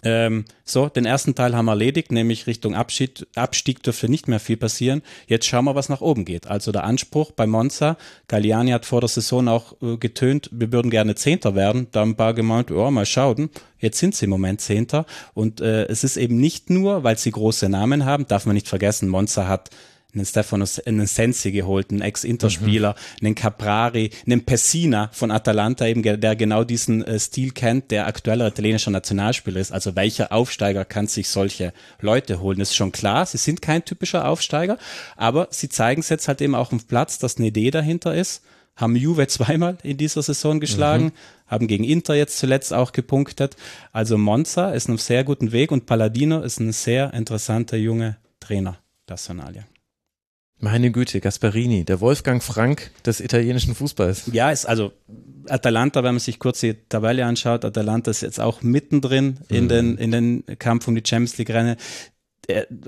B: Ähm, so, den ersten Teil haben wir erledigt, nämlich Richtung Abschied, Abstieg dürfte nicht mehr viel passieren. Jetzt schauen wir, was nach oben geht. Also der Anspruch bei Monza, Galliani hat vor der Saison auch äh, getönt, wir würden gerne Zehnter werden. Da haben ein paar gemeint, ja, mal schauen. Jetzt sind sie im Moment Zehnter. Und äh, es ist eben nicht nur, weil sie große Namen haben, darf man nicht vergessen, Monza hat einen Stefano einen Sensi geholt, einen Ex-Interspieler, mhm. einen Caprari, einen Pessina von Atalanta eben, der genau diesen äh, Stil kennt, der aktueller italienischer Nationalspieler ist. Also welcher Aufsteiger kann sich solche Leute holen? Das ist schon klar, sie sind kein typischer Aufsteiger, aber sie zeigen es jetzt halt eben auch auf Platz, dass eine Idee dahinter ist. Haben Juve zweimal in dieser Saison geschlagen, mhm. haben gegen Inter jetzt zuletzt auch gepunktet. Also Monza ist auf einem sehr guten Weg und Palladino ist ein sehr interessanter junger Trainer, Personalie.
A: Meine Güte, Gasparini, der Wolfgang Frank des italienischen Fußballs.
B: Ja, ist also Atalanta, wenn man sich kurz die Tabelle anschaut, Atalanta ist jetzt auch mittendrin in mhm. den in den Kampf um die Champions League Rennen.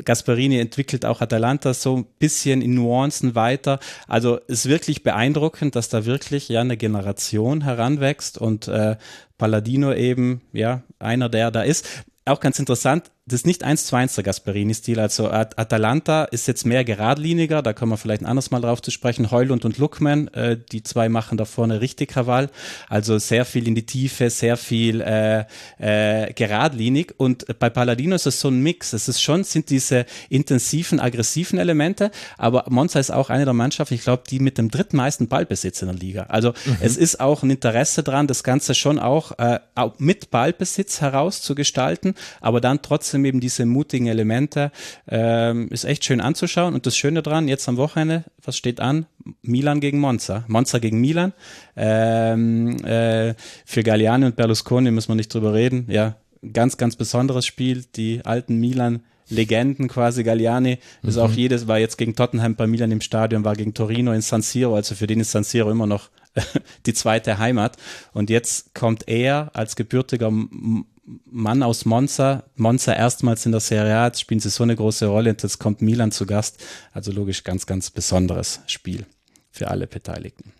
B: Gasparini entwickelt auch Atalanta so ein bisschen in Nuancen weiter. Also ist wirklich beeindruckend, dass da wirklich ja eine Generation heranwächst und äh, Palladino eben ja einer der da ist. Auch ganz interessant, das ist nicht eins zu eins der Gasperini-Stil. Also Atalanta ist jetzt mehr geradliniger, da kommen wir vielleicht ein anderes Mal drauf zu sprechen. Heulund und Lookman, äh, die zwei machen da vorne richtig Krawall. Also sehr viel in die Tiefe, sehr viel äh, äh, geradlinig. Und bei Palladino ist es so ein Mix. Es ist schon, sind diese intensiven, aggressiven Elemente, aber Monza ist auch eine der Mannschaften, ich glaube, die mit dem drittmeisten Ballbesitz in der Liga. Also mhm. es ist auch ein Interesse dran, das Ganze schon auch, äh, auch mit Ballbesitz herauszugestalten, aber dann trotzdem trotzdem eben diese mutigen Elemente. Ähm, ist echt schön anzuschauen. Und das Schöne dran, jetzt am Wochenende, was steht an? Milan gegen Monza. Monza gegen Milan. Ähm, äh, für Galliani und Berlusconi müssen wir nicht drüber reden. Ja, ganz, ganz besonderes Spiel. Die alten Milan Legenden quasi. Galliani ist auch mhm. jedes, war jetzt gegen Tottenham bei Milan im Stadion, war gegen Torino in San Siro, also für den ist San Siro immer noch [laughs] die zweite Heimat. Und jetzt kommt er als gebürtiger Mann aus Monza, Monza erstmals in der Serie A, jetzt spielen sie so eine große Rolle und jetzt kommt Milan zu Gast. Also logisch ganz, ganz besonderes Spiel für alle Beteiligten.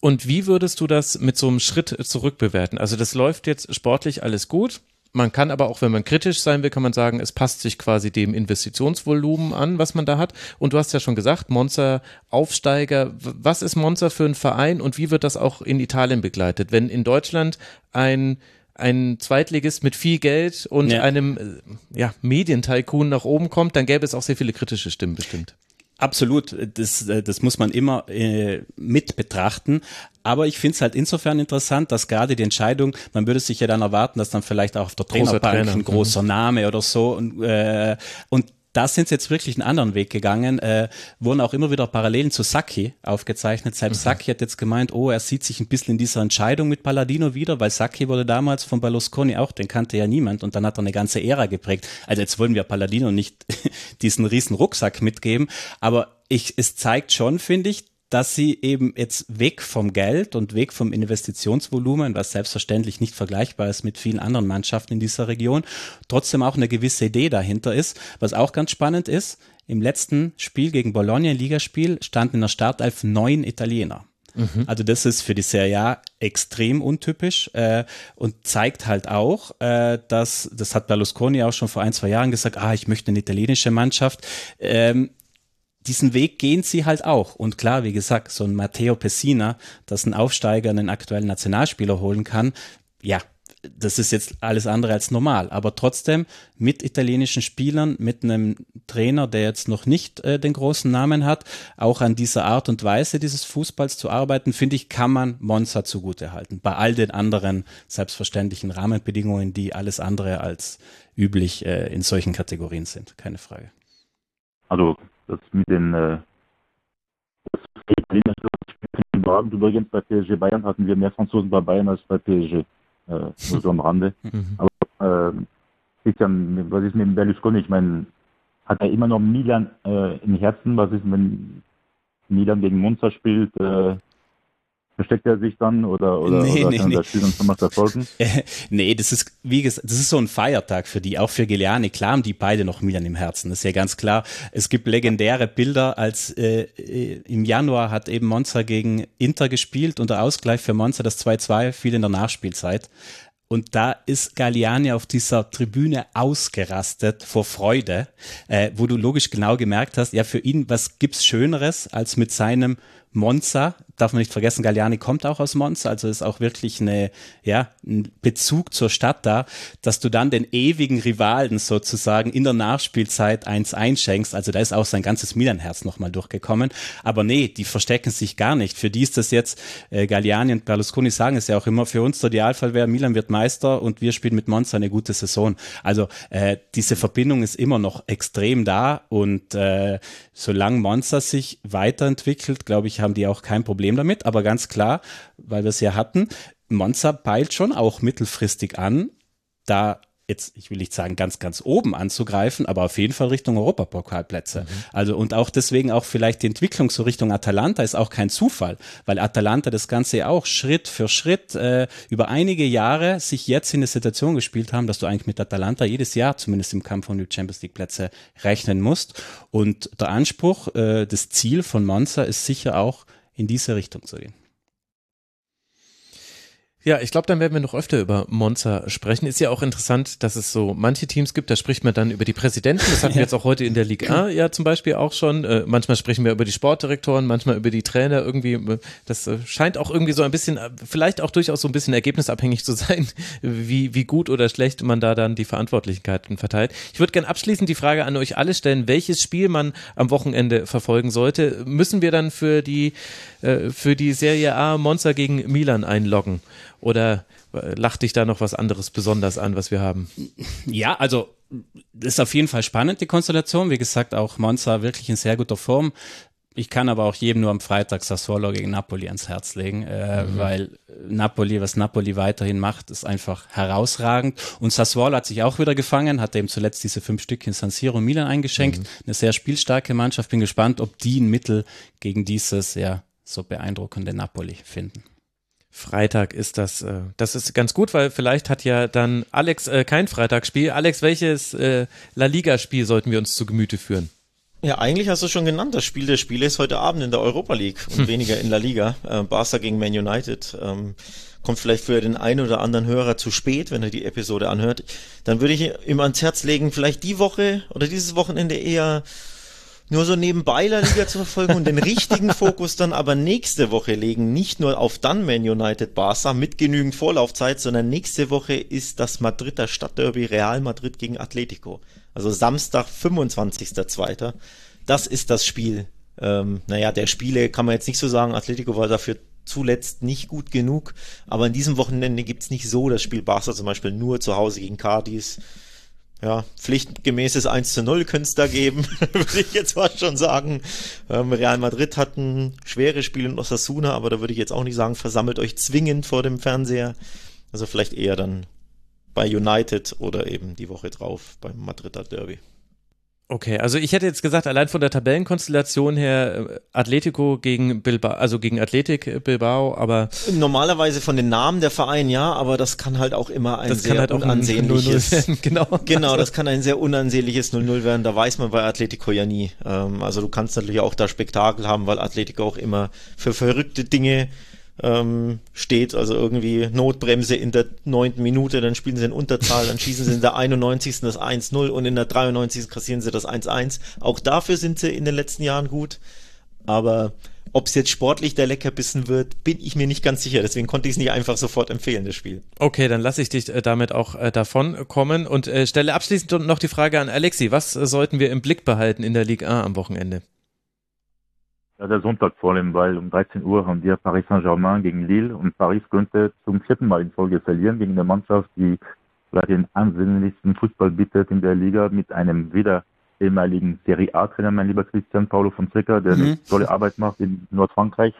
A: Und wie würdest du das mit so einem Schritt zurückbewerten? Also das läuft jetzt sportlich alles gut. Man kann aber auch, wenn man kritisch sein will, kann man sagen, es passt sich quasi dem Investitionsvolumen an, was man da hat. Und du hast ja schon gesagt, Monza Aufsteiger. Was ist Monza für ein Verein und wie wird das auch in Italien begleitet? Wenn in Deutschland ein ein Zweitligist mit viel Geld und ja. einem äh, ja, Medientycoon nach oben kommt, dann gäbe es auch sehr viele kritische Stimmen bestimmt.
B: Absolut, das, äh, das muss man immer äh, mit betrachten. Aber ich finde es halt insofern interessant, dass gerade die Entscheidung, man würde sich ja dann erwarten, dass dann vielleicht auch auf der Trainerbank Trainer. ein großer mhm. Name oder so und, äh, und da sind sie jetzt wirklich einen anderen Weg gegangen, äh, wurden auch immer wieder Parallelen zu Saki aufgezeichnet. Selbst mhm. Saki hat jetzt gemeint, oh, er sieht sich ein bisschen in dieser Entscheidung mit Palladino wieder, weil Saki wurde damals von Berlusconi auch, den kannte ja niemand und dann hat er eine ganze Ära geprägt. Also jetzt wollen wir Palladino nicht [laughs] diesen riesen Rucksack mitgeben, aber ich, es zeigt schon, finde ich, dass sie eben jetzt weg vom Geld und weg vom Investitionsvolumen, was selbstverständlich nicht vergleichbar ist mit vielen anderen Mannschaften in dieser Region, trotzdem auch eine gewisse Idee dahinter ist. Was auch ganz spannend ist, im letzten Spiel gegen Bologna, Ligaspiel, standen in der Startelf neun Italiener. Mhm. Also das ist für die Serie A extrem untypisch äh, und zeigt halt auch, äh, dass, das hat Berlusconi auch schon vor ein, zwei Jahren gesagt, ah, ich möchte eine italienische Mannschaft. Ähm, diesen Weg gehen sie halt auch. Und klar, wie gesagt, so ein Matteo Pessina, dass ein Aufsteiger einen aktuellen Nationalspieler holen kann, ja, das ist jetzt alles andere als normal. Aber trotzdem mit italienischen Spielern, mit einem Trainer, der jetzt noch nicht äh, den großen Namen hat, auch an dieser Art und Weise dieses Fußballs zu arbeiten, finde ich, kann man Monza zugute halten. Bei all den anderen selbstverständlichen Rahmenbedingungen, die alles andere als üblich äh, in solchen Kategorien sind. Keine Frage.
D: Also das mit den äh, das überragend. Übrigens bei PSG Bayern hatten wir mehr Franzosen bei Bayern als bei PSG. Äh, so am Rande. [laughs] Mhm. Aber äh, Christian, was ist mit Berlusconi? Ich meine, hat er immer noch Milan äh, im Herzen? Was ist, wenn Milan gegen Monza spielt? Äh, Versteckt er sich dann oder, oder, nee, oder nee, kann nee. das Spiel nochmal verfolgen?
B: nee, das ist, wie gesagt, das ist so ein Feiertag für die, auch für Giuliani. Klar haben die beide noch Milan im Herzen, das ist ja ganz klar. Es gibt legendäre Bilder, als äh, äh im Januar hat eben Monza gegen Inter gespielt und der Ausgleich für Monza, das 2-2, fiel in der Nachspielzeit. Und da ist Galliani auf dieser Tribüne ausgerastet vor Freude, äh, wo du logisch genau gemerkt hast, ja, für ihn, was gibt's Schöneres, als mit seinem Monza, darf man nicht vergessen, Galliani kommt auch aus Monza, also ist auch wirklich eine, ja, ein Bezug zur Stadt da, dass du dann den ewigen Rivalen sozusagen in der Nachspielzeit eins einschenkst. Also da ist auch sein ganzes Milan-Herz nochmal durchgekommen. Aber nee, die verstecken sich gar nicht. Für die ist das jetzt, äh, Galliani und Berlusconi sagen es ja auch immer, für uns der Idealfall wäre, Milan wird Meister und wir spielen mit Monza eine gute Saison. Also äh, diese Verbindung ist immer noch extrem da und äh, solange Monza sich weiterentwickelt, glaube ich, haben die auch kein Problem damit. Aber ganz klar, weil wir es ja hatten, Monza peilt schon auch mittelfristig an, da jetzt, ich will nicht sagen, ganz, ganz oben anzugreifen, aber auf jeden Fall Richtung Europapokalplätze. Mhm. Also und auch deswegen auch vielleicht die Entwicklung so Richtung Atalanta ist auch kein Zufall, weil Atalanta das Ganze auch Schritt für Schritt äh, über einige Jahre sich jetzt in eine Situation gespielt haben, dass du eigentlich mit Atalanta jedes Jahr zumindest im Kampf um die Champions League Plätze rechnen musst. Und der Anspruch, äh, das Ziel von Monza ist sicher auch in diese Richtung zu gehen.
A: Ja, ich glaube, dann werden wir noch öfter über Monza sprechen. Ist ja auch interessant, dass es so manche Teams gibt, da spricht man dann über die Präsidenten. Das hatten wir jetzt auch heute in der Liga A ja zum Beispiel auch schon. Äh, manchmal sprechen wir über die Sportdirektoren, manchmal über die Trainer. Irgendwie, das äh, scheint auch irgendwie so ein bisschen, äh, vielleicht auch durchaus so ein bisschen ergebnisabhängig zu [laughs] sein, wie, wie gut oder schlecht man da dann die Verantwortlichkeiten verteilt. Ich würde gerne abschließend die Frage an euch alle stellen, welches Spiel man am Wochenende verfolgen sollte. Müssen wir dann für die, äh, für die Serie A Monza gegen Milan einloggen? Oder lacht dich da noch was anderes besonders an, was wir haben?
B: Ja, also ist auf jeden Fall spannend, die Konstellation. Wie gesagt, auch Monza wirklich in sehr guter Form. Ich kann aber auch jedem nur am Freitag Sassuolo gegen Napoli ans Herz legen, äh, mhm. weil Napoli, was Napoli weiterhin macht, ist einfach herausragend. Und Sassuolo hat sich auch wieder gefangen, hat eben zuletzt diese fünf Stück in San Siro Milan eingeschenkt. Mhm. Eine sehr spielstarke Mannschaft. Bin gespannt, ob die ein Mittel gegen dieses ja so beeindruckende Napoli finden.
A: Freitag ist das. Äh, das ist ganz gut, weil vielleicht hat ja dann Alex äh, kein Freitagsspiel. Alex, welches äh, La Liga-Spiel sollten wir uns zu Gemüte führen?
C: Ja, eigentlich hast du schon genannt, das Spiel der Spiele ist heute Abend in der Europa League und hm. [laughs] weniger in La Liga. Äh, Barca gegen Man United. Ähm, kommt vielleicht für den einen oder anderen Hörer zu spät, wenn er die Episode anhört. Dann würde ich ihm ans Herz legen, vielleicht die Woche oder dieses Wochenende eher nur so nebenbei La Liga zu verfolgen und den [laughs] richtigen Fokus dann aber nächste Woche legen, nicht nur auf dann Man United Barca mit genügend Vorlaufzeit, sondern nächste Woche ist das Madrider Stadtderby Real Madrid gegen Atletico. Also Samstag, 25.02. Das ist das Spiel. Ähm, naja, der Spiele kann man jetzt nicht so sagen, Atletico war dafür zuletzt nicht gut genug, aber in diesem Wochenende gibt's nicht so das Spiel Barca zum Beispiel nur zu Hause gegen Cardis ja, pflichtgemäßes 1 zu 0 könnte es da geben, [laughs] würde ich jetzt fast schon sagen. Ähm, Real Madrid hat ein schweres Spiel in Osasuna, aber da würde ich jetzt auch nicht sagen, versammelt euch zwingend vor dem Fernseher. Also vielleicht eher dann bei United oder eben die Woche drauf beim Madrider Derby.
A: Okay, also ich hätte jetzt gesagt, allein von der Tabellenkonstellation her äh, Atletico gegen Bilbao, also gegen Athletik äh, Bilbao, aber
C: normalerweise von den Namen der Verein ja, aber das kann halt auch immer ein sehr halt unansehnliches, [laughs]
A: genau,
C: genau, das kann ein sehr unansehnliches 0-0 werden. Da weiß man bei Atletico ja nie. Ähm, also du kannst natürlich auch da Spektakel haben, weil Atletico auch immer für verrückte Dinge ähm, steht, also irgendwie Notbremse in der neunten Minute, dann spielen sie in Unterzahl, dann schießen sie in der 91. das 1-0 und in der 93. kassieren sie das 1-1. Auch dafür sind sie in den letzten Jahren gut, aber ob es jetzt sportlich der Leckerbissen wird, bin ich mir nicht ganz sicher. Deswegen konnte ich es nicht einfach sofort empfehlen, das Spiel.
A: Okay, dann lasse ich dich äh, damit auch äh, davon kommen und äh, stelle abschließend noch die Frage an Alexi. Was sollten wir im Blick behalten in der Ligue 1 am Wochenende?
D: Ja, der Sonntag vor allem, weil um 13 Uhr haben wir Paris Saint-Germain gegen Lille und Paris könnte zum vierten Mal in Folge verlieren gegen eine Mannschaft, die vielleicht den ansehnlichsten Fußball bietet in der Liga mit einem wieder ehemaligen Serie A-Trainer, mein lieber Christian Paulo Fonseca, der mhm. eine tolle Arbeit macht in Nordfrankreich.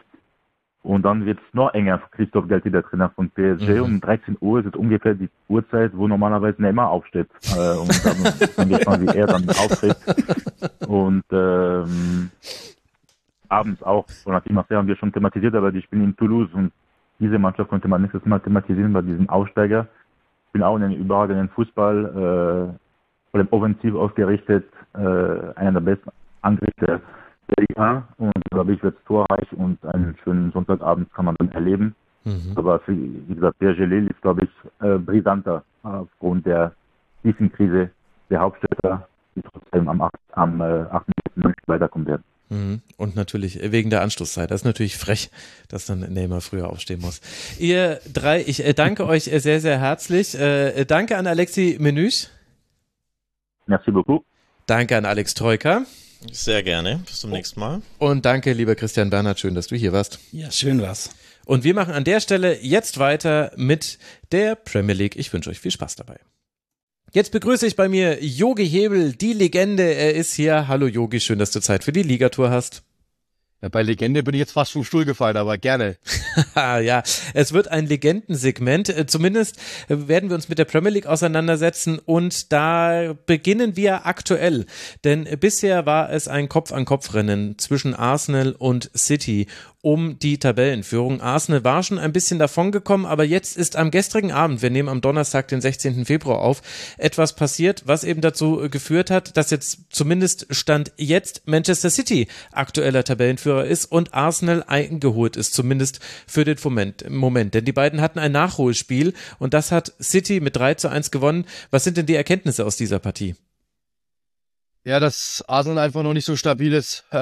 D: Und dann wird es noch enger für Christoph Galti, der Trainer von PSG. Mhm. Um 13 Uhr ist es ungefähr die Uhrzeit, wo normalerweise Neymar aufsteht. Äh, und dann [laughs] wir schon, wie er dann auftritt. Und ähm, abends auch, von Hakim Marseille haben wir schon thematisiert, aber die spielen in Toulouse und diese Mannschaft konnte man nächstes Mal thematisieren bei diesem Aussteiger. Ich bin auch in einem überragenden Fußball, äh, vor allem offensiv ausgerichtet, äh, einer der besten Angriffe der Liga und glaube ich wird es torreich und einen schönen Sonntagabend kann man dann erleben. Mhm. Aber für, wie gesagt, Berger Lille ist, glaube ich, äh, brisanter aufgrund der tiefen Krise der Hauptstädter, die trotzdem am 8. Am, äh, 8. weiterkommen werden.
A: Mhm. Und natürlich wegen der Anschlusszeit. Das ist natürlich frech, dass dann Neymar früher aufstehen muss. Ihr drei, ich äh, danke [laughs] euch sehr, sehr herzlich. Äh, danke an Alexi Menüsch.
D: Merci beaucoup.
A: Danke an Alex Troika.
C: Sehr gerne. Bis zum nächsten Mal.
A: Und danke, lieber Christian Bernhard. Schön, dass du hier warst.
B: Ja, schön war's.
A: Und wir machen an der Stelle jetzt weiter mit der Premier League. Ich wünsche euch viel Spaß dabei. Jetzt begrüße ich bei mir Yogi Hebel, die Legende. Er ist hier. Hallo Yogi, schön, dass du Zeit für die Ligatour hast.
E: Ja, bei Legende bin ich jetzt fast vom Stuhl gefallen, aber gerne. [laughs]
A: ja, es wird ein Legendensegment. Äh, zumindest äh, werden wir uns mit der Premier League auseinandersetzen und da beginnen wir aktuell. Denn bisher war es ein Kopf-an-Kopf-Rennen zwischen Arsenal und City um die Tabellenführung. Arsenal war schon ein bisschen davongekommen, aber jetzt ist am gestrigen Abend, wir nehmen am Donnerstag, den 16. Februar auf, etwas passiert, was eben dazu geführt hat, dass jetzt zumindest Stand jetzt Manchester City aktueller Tabellenführer ist und Arsenal eingeholt ist, zumindest für den Moment. Moment. Denn die beiden hatten ein Nachholspiel und das hat City mit 3 zu 1 gewonnen. Was sind denn die Erkenntnisse aus dieser Partie?
E: Ja, dass Arsenal einfach noch nicht so stabil ist, äh,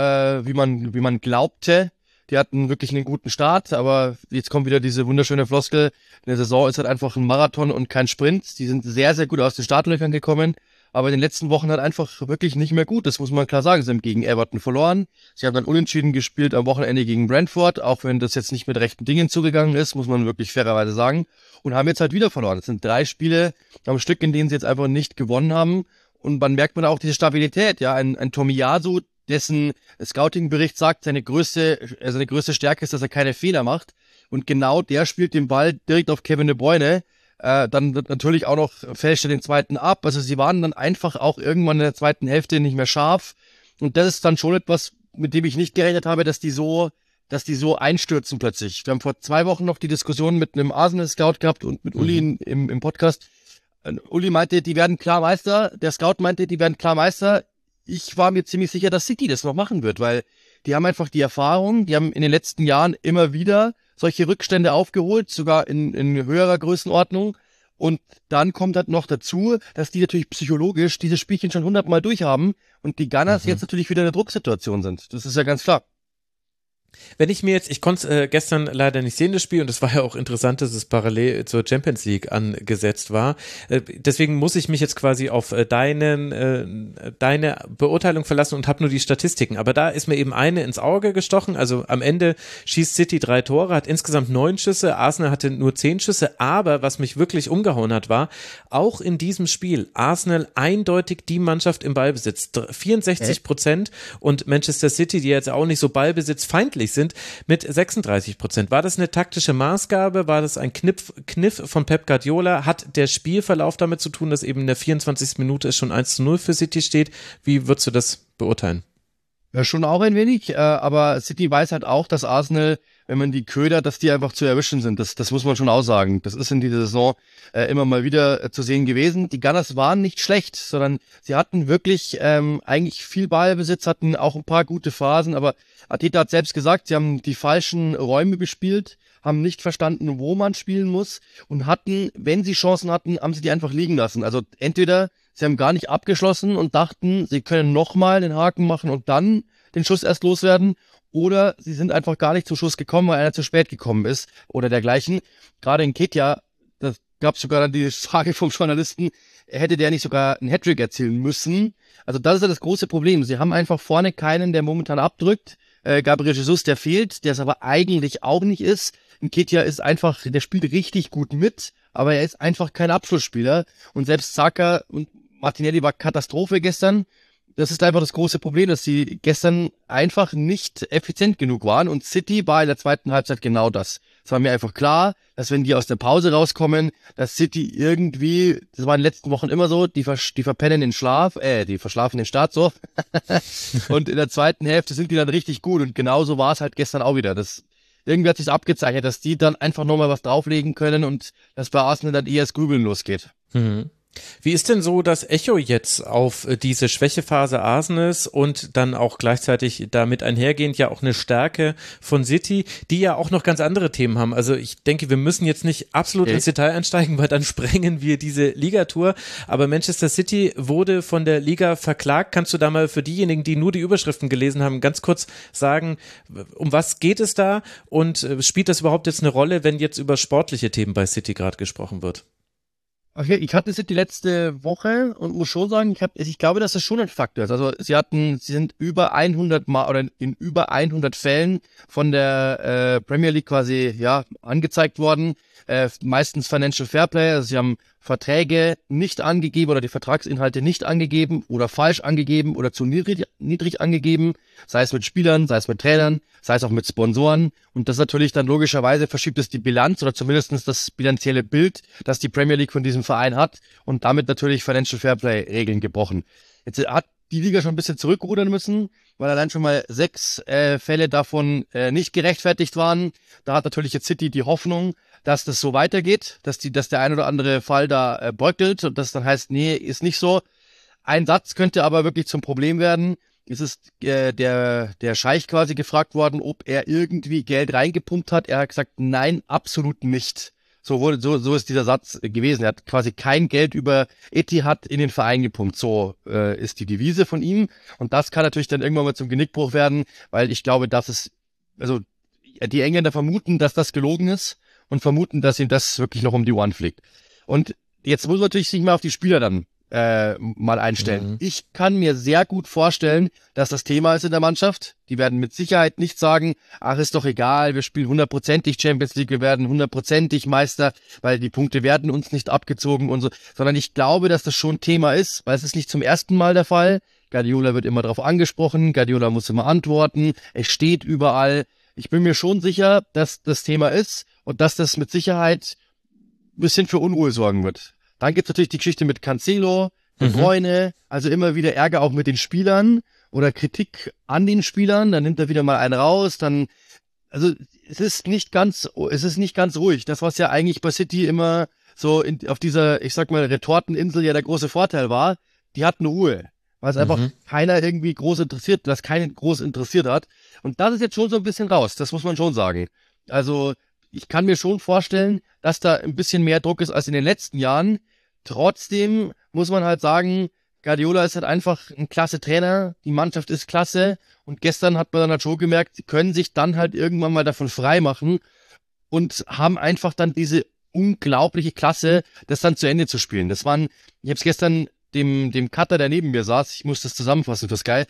E: wie man, wie man glaubte. Die hatten wirklich einen guten Start, aber jetzt kommt wieder diese wunderschöne Floskel. In der Saison ist halt einfach ein Marathon und kein Sprint. Die sind sehr, sehr gut aus den Startlöchern gekommen, aber in den letzten Wochen halt einfach wirklich nicht mehr gut. Das muss man klar sagen. Sie haben gegen Everton verloren. Sie haben dann unentschieden gespielt am Wochenende gegen Brentford, auch wenn das jetzt nicht mit rechten Dingen zugegangen ist, muss man wirklich fairerweise sagen. Und haben jetzt halt wieder verloren. Das sind drei Spiele am Stück, in denen sie jetzt einfach nicht gewonnen haben. Und man merkt man auch diese Stabilität, ja. Ein, ein Tomiyasu, dessen Scouting-Bericht sagt, seine größte, äh, seine größte Stärke ist, dass er keine Fehler macht. Und genau der spielt den Ball direkt auf Kevin De Bruyne. Äh, dann natürlich auch noch fälscht er den zweiten ab. Also sie waren dann einfach auch irgendwann in der zweiten Hälfte nicht mehr scharf. Und das ist dann schon etwas, mit dem ich nicht gerechnet habe, dass die so, dass die so einstürzen plötzlich. Wir haben vor zwei Wochen noch die Diskussion mit einem Arsenal-Scout gehabt und mit Uli mhm. im, im Podcast. Äh, Uli meinte, die werden klar Meister. Der Scout meinte, die werden klar Meister ich war mir ziemlich sicher, dass City das noch machen wird, weil die haben einfach die Erfahrung, die haben in den letzten Jahren immer wieder solche Rückstände aufgeholt, sogar in, in höherer Größenordnung. Und dann kommt halt noch dazu, dass die natürlich psychologisch dieses Spielchen schon hundertmal durchhaben und die Gunners mhm. jetzt natürlich wieder in der Drucksituation sind. Das ist ja ganz klar.
A: Wenn ich mir jetzt, ich konnte äh, gestern leider nicht sehen, das Spiel, und es war ja auch interessant, dass es parallel zur Champions League angesetzt war. Äh, deswegen muss ich mich jetzt quasi auf äh, deinen, äh, deine Beurteilung verlassen und habe nur die Statistiken. Aber da ist mir eben eine ins Auge gestochen. Also am Ende schießt City drei Tore, hat insgesamt neun Schüsse, Arsenal hatte nur zehn Schüsse. Aber was mich wirklich umgehauen hat, war, auch in diesem Spiel Arsenal eindeutig die Mannschaft im Ballbesitz. 64 Prozent und Manchester City, die jetzt auch nicht so ballbesitzfeindlich möglich sind, mit 36 Prozent. War das eine taktische Maßgabe? War das ein Kniff, Kniff von Pep Guardiola? Hat der Spielverlauf damit zu tun, dass eben in der 24. Minute es schon 1 zu 0 für City steht? Wie würdest du das beurteilen?
E: Ja, schon auch ein wenig, äh, aber City weiß halt auch, dass Arsenal, wenn man die ködert, dass die einfach zu erwischen sind. Das, das muss man schon auch sagen. Das ist in dieser Saison äh, immer mal wieder äh, zu sehen gewesen. Die Gunners waren nicht schlecht, sondern sie hatten wirklich ähm, eigentlich viel Ballbesitz, hatten auch ein paar gute Phasen, aber Ateta hat selbst gesagt, sie haben die falschen Räume bespielt, haben nicht verstanden, wo man spielen muss und hatten, wenn sie Chancen hatten, haben sie die einfach liegen lassen. Also entweder sie haben gar nicht abgeschlossen und dachten, sie können nochmal den Haken machen und dann den Schuss erst loswerden oder sie sind einfach gar nicht zum Schuss gekommen, weil einer zu spät gekommen ist oder dergleichen. Gerade in Ketja, da gab es sogar dann die Frage vom Journalisten, hätte der nicht sogar einen Hattrick erzielen müssen. Also das ist ja das große Problem. Sie haben einfach vorne keinen, der momentan abdrückt. Äh, Gabriel Jesus, der fehlt, der es aber eigentlich auch nicht ist. Nketiah ist einfach, der spielt richtig gut mit, aber er ist einfach kein Abschlussspieler. Und selbst Saka und Martinelli war Katastrophe gestern. Das ist einfach das große Problem, dass sie gestern einfach nicht effizient genug waren. Und City war in der zweiten Halbzeit genau das. Es war mir einfach klar, dass wenn die aus der Pause rauskommen, dass City irgendwie, das war in den letzten Wochen immer so, die, die verpennen den Schlaf, äh, die verschlafen den Start so. [laughs] und in der zweiten Hälfte sind die dann richtig gut. Und genauso war es halt gestern auch wieder. Das, irgendwie hat sich abgezeichnet, dass die dann einfach nochmal was drauflegen können und dass bei Arsenal dann eher das Grübeln losgeht.
A: Mhm. Wie ist denn so das Echo jetzt auf äh, diese Schwächephase Arsenals und dann auch gleichzeitig damit einhergehend ja auch eine Stärke von City, die ja auch noch ganz andere Themen haben. Also ich denke, wir müssen jetzt nicht absolut okay. ins Detail einsteigen, weil dann [laughs] sprengen wir diese Ligatour. Aber Manchester City wurde von der Liga verklagt. Kannst du da mal für diejenigen, die nur die Überschriften gelesen haben, ganz kurz sagen, um was geht es da und äh, spielt das überhaupt jetzt eine Rolle, wenn jetzt über sportliche Themen bei City gerade gesprochen wird?
E: Okay, ich hatte sie die letzte Woche und muss schon sagen, ich, hab, ich glaube, dass das schon ein Faktor ist. Also sie hatten, sie sind über 100 Mal oder in über 100 Fällen von der äh, Premier League quasi ja angezeigt worden äh, meistens Financial Fairplay. Also sie haben Verträge nicht angegeben oder die Vertragsinhalte nicht angegeben oder falsch angegeben oder zu niedrig, niedrig angegeben, sei es mit Spielern, sei es mit Trainern, sei es auch mit Sponsoren. Und das natürlich dann logischerweise verschiebt es die Bilanz oder zumindest das bilanzielle Bild, das die Premier League von diesem Verein hat und damit natürlich Financial Fairplay Regeln gebrochen. Jetzt hat die Liga schon ein bisschen zurückrudern müssen, weil allein schon mal sechs äh, Fälle davon äh, nicht gerechtfertigt waren. Da hat natürlich jetzt City die Hoffnung, dass das so weitergeht, dass die, dass der ein oder andere Fall da äh, beugelt und das dann heißt, nee, ist nicht so. Ein Satz könnte aber wirklich zum Problem werden. Es ist äh, der, der Scheich quasi gefragt worden, ob er irgendwie Geld reingepumpt hat. Er hat gesagt, nein, absolut nicht. So wurde, so, so ist dieser Satz gewesen. Er hat quasi kein Geld über Etihad in den Verein gepumpt. So äh, ist die Devise von ihm. Und das kann natürlich dann irgendwann mal zum Genickbruch werden, weil ich glaube, dass es, also die Engländer vermuten, dass das gelogen ist und vermuten, dass ihm das wirklich noch um die Ohren fliegt. Und jetzt muss man natürlich sich mal auf die Spieler dann äh, mal einstellen. Mhm. Ich kann mir sehr gut vorstellen, dass das Thema ist in der Mannschaft. Die werden mit Sicherheit nicht sagen, ach, ist doch egal, wir spielen hundertprozentig Champions League, wir werden hundertprozentig Meister, weil die Punkte werden uns nicht abgezogen und so, sondern ich glaube, dass das schon Thema ist, weil es ist nicht zum ersten Mal der Fall. Guardiola wird immer darauf angesprochen, Guardiola muss immer antworten, es steht überall. Ich bin mir schon sicher, dass das Thema ist und dass das mit Sicherheit ein bisschen für Unruhe sorgen wird. Dann gibt's natürlich die Geschichte mit Cancelo, De mhm. Bruyne, mhm. also immer wieder Ärger auch mit den Spielern oder Kritik an den Spielern, dann nimmt er wieder mal einen raus, dann also es ist nicht ganz es ist nicht ganz ruhig. Das was ja eigentlich bei City immer so in, auf dieser, ich sag mal, Retorteninsel ja der große Vorteil war, die hatten Ruhe, weil es mhm. einfach keiner irgendwie groß interessiert, das keinen groß interessiert hat. Und das ist jetzt schon so ein bisschen raus, das muss man schon sagen. Also ich kann mir schon vorstellen, dass da ein bisschen mehr Druck ist als in den letzten Jahren. Trotzdem muss man halt sagen, Guardiola ist halt einfach ein klasse Trainer, die Mannschaft ist klasse und gestern hat man dann halt schon gemerkt, sie können sich dann halt irgendwann mal davon frei machen und haben einfach dann diese unglaubliche Klasse, das dann zu Ende zu spielen. Das waren, ich habe es gestern dem, dem Cutter, der neben mir saß, ich muss das zusammenfassen für Sky,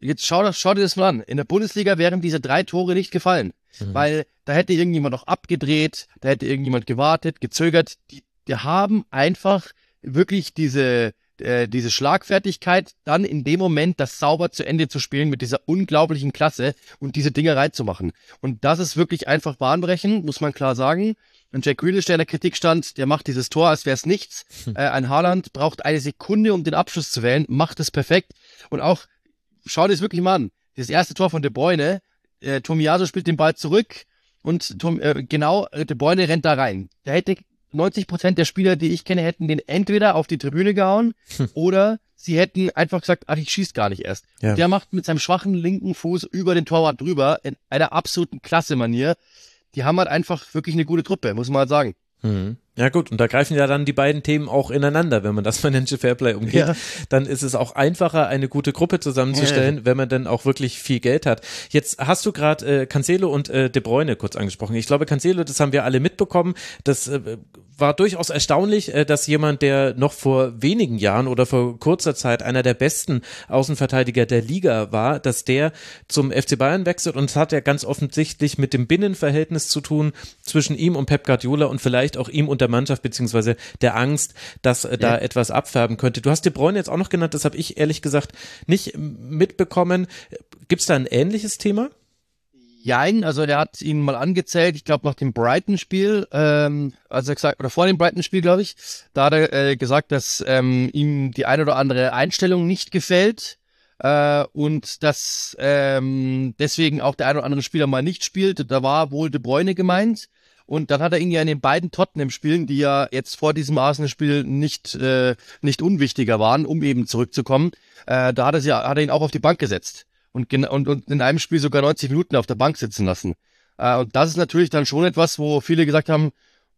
E: jetzt schau, schau dir das mal an. In der Bundesliga wären diese drei Tore nicht gefallen, mhm. weil da hätte irgendjemand noch abgedreht, da hätte irgendjemand gewartet, gezögert. Die, die haben einfach wirklich diese, äh, diese Schlagfertigkeit, dann in dem Moment das sauber zu Ende zu spielen mit dieser unglaublichen Klasse und diese Dinge reinzumachen. Und das ist wirklich einfach bahnbrechend, muss man klar sagen. Und Jack Grealish, der in der Kritik stand, der macht dieses Tor, als wäre es nichts. Hm. Äh, ein Haaland braucht eine Sekunde, um den Abschluss zu wählen, macht es perfekt. Und auch schau dir das wirklich mal an. Das erste Tor von De Bruyne, äh, Tomiyasu spielt den Ball zurück und Tom, äh, genau, äh, De Bruyne rennt da rein. Da hätte 90 Prozent der Spieler, die ich kenne, hätten den entweder auf die Tribüne gehauen hm. oder sie hätten einfach gesagt, ach, ich schieß gar nicht erst. Ja. Der macht mit seinem schwachen linken Fuß über den Torwart drüber in einer absoluten Klasse-Manier. Die haben halt einfach wirklich eine gute Truppe, muss man halt sagen.
A: Mhm. Ja gut, und da greifen ja dann die beiden Themen auch ineinander, wenn man das [laughs] Financial Fairplay umgeht. Ja. Dann ist es auch einfacher, eine gute Gruppe zusammenzustellen, ja. wenn man dann auch wirklich viel Geld hat. Jetzt hast du gerade äh, Cancelo und äh, De Bruyne kurz angesprochen. Ich glaube, Cancelo, das haben wir alle mitbekommen. Das äh, war durchaus erstaunlich, äh, dass jemand, der noch vor wenigen Jahren oder vor kurzer Zeit einer der besten Außenverteidiger der Liga war, dass der zum FC Bayern wechselt und es hat ja ganz offensichtlich mit dem Binnenverhältnis zu tun zwischen ihm und Pep Guardiola und vielleicht auch ihm und der Mannschaft beziehungsweise der Angst, dass äh, da etwas abfärben könnte. Du hast De Bruyne jetzt auch noch genannt, das habe ich ehrlich gesagt nicht mitbekommen. Gibt es da ein ähnliches Thema?
E: Jein, also der hat ihn mal angezählt, ich glaube nach dem Brighton-Spiel, ähm, also gesagt, oder vor dem Brighton-Spiel, glaube ich, da hat er äh, gesagt, dass ähm, ihm die eine oder andere Einstellung nicht gefällt äh, und dass ähm, deswegen auch der eine oder andere Spieler mal nicht spielt. Da war wohl De Bruyne gemeint. Und dann hat er ihn ja in den beiden Tottenham-Spielen, die ja jetzt vor diesem Arsenal-Spiel nicht, äh, nicht unwichtiger waren, um eben zurückzukommen, äh, da hat er, sie, hat er ihn auch auf die Bank gesetzt. Und, und, und in einem Spiel sogar 90 Minuten auf der Bank sitzen lassen. Äh, und das ist natürlich dann schon etwas, wo viele gesagt haben,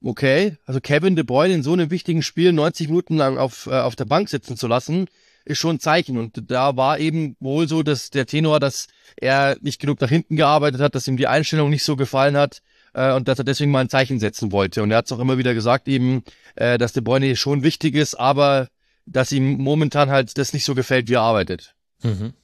E: okay, also Kevin De Bruyne in so einem wichtigen Spiel 90 Minuten auf, äh, auf der Bank sitzen zu lassen, ist schon ein Zeichen. Und da war eben wohl so, dass der Tenor, dass er nicht genug nach hinten gearbeitet hat, dass ihm die Einstellung nicht so gefallen hat äh, und dass er deswegen mal ein Zeichen setzen wollte. Und er hat es auch immer wieder gesagt, eben, äh, dass De Bruyne schon wichtig ist, aber dass ihm momentan halt das nicht so gefällt, wie er arbeitet. Mhm.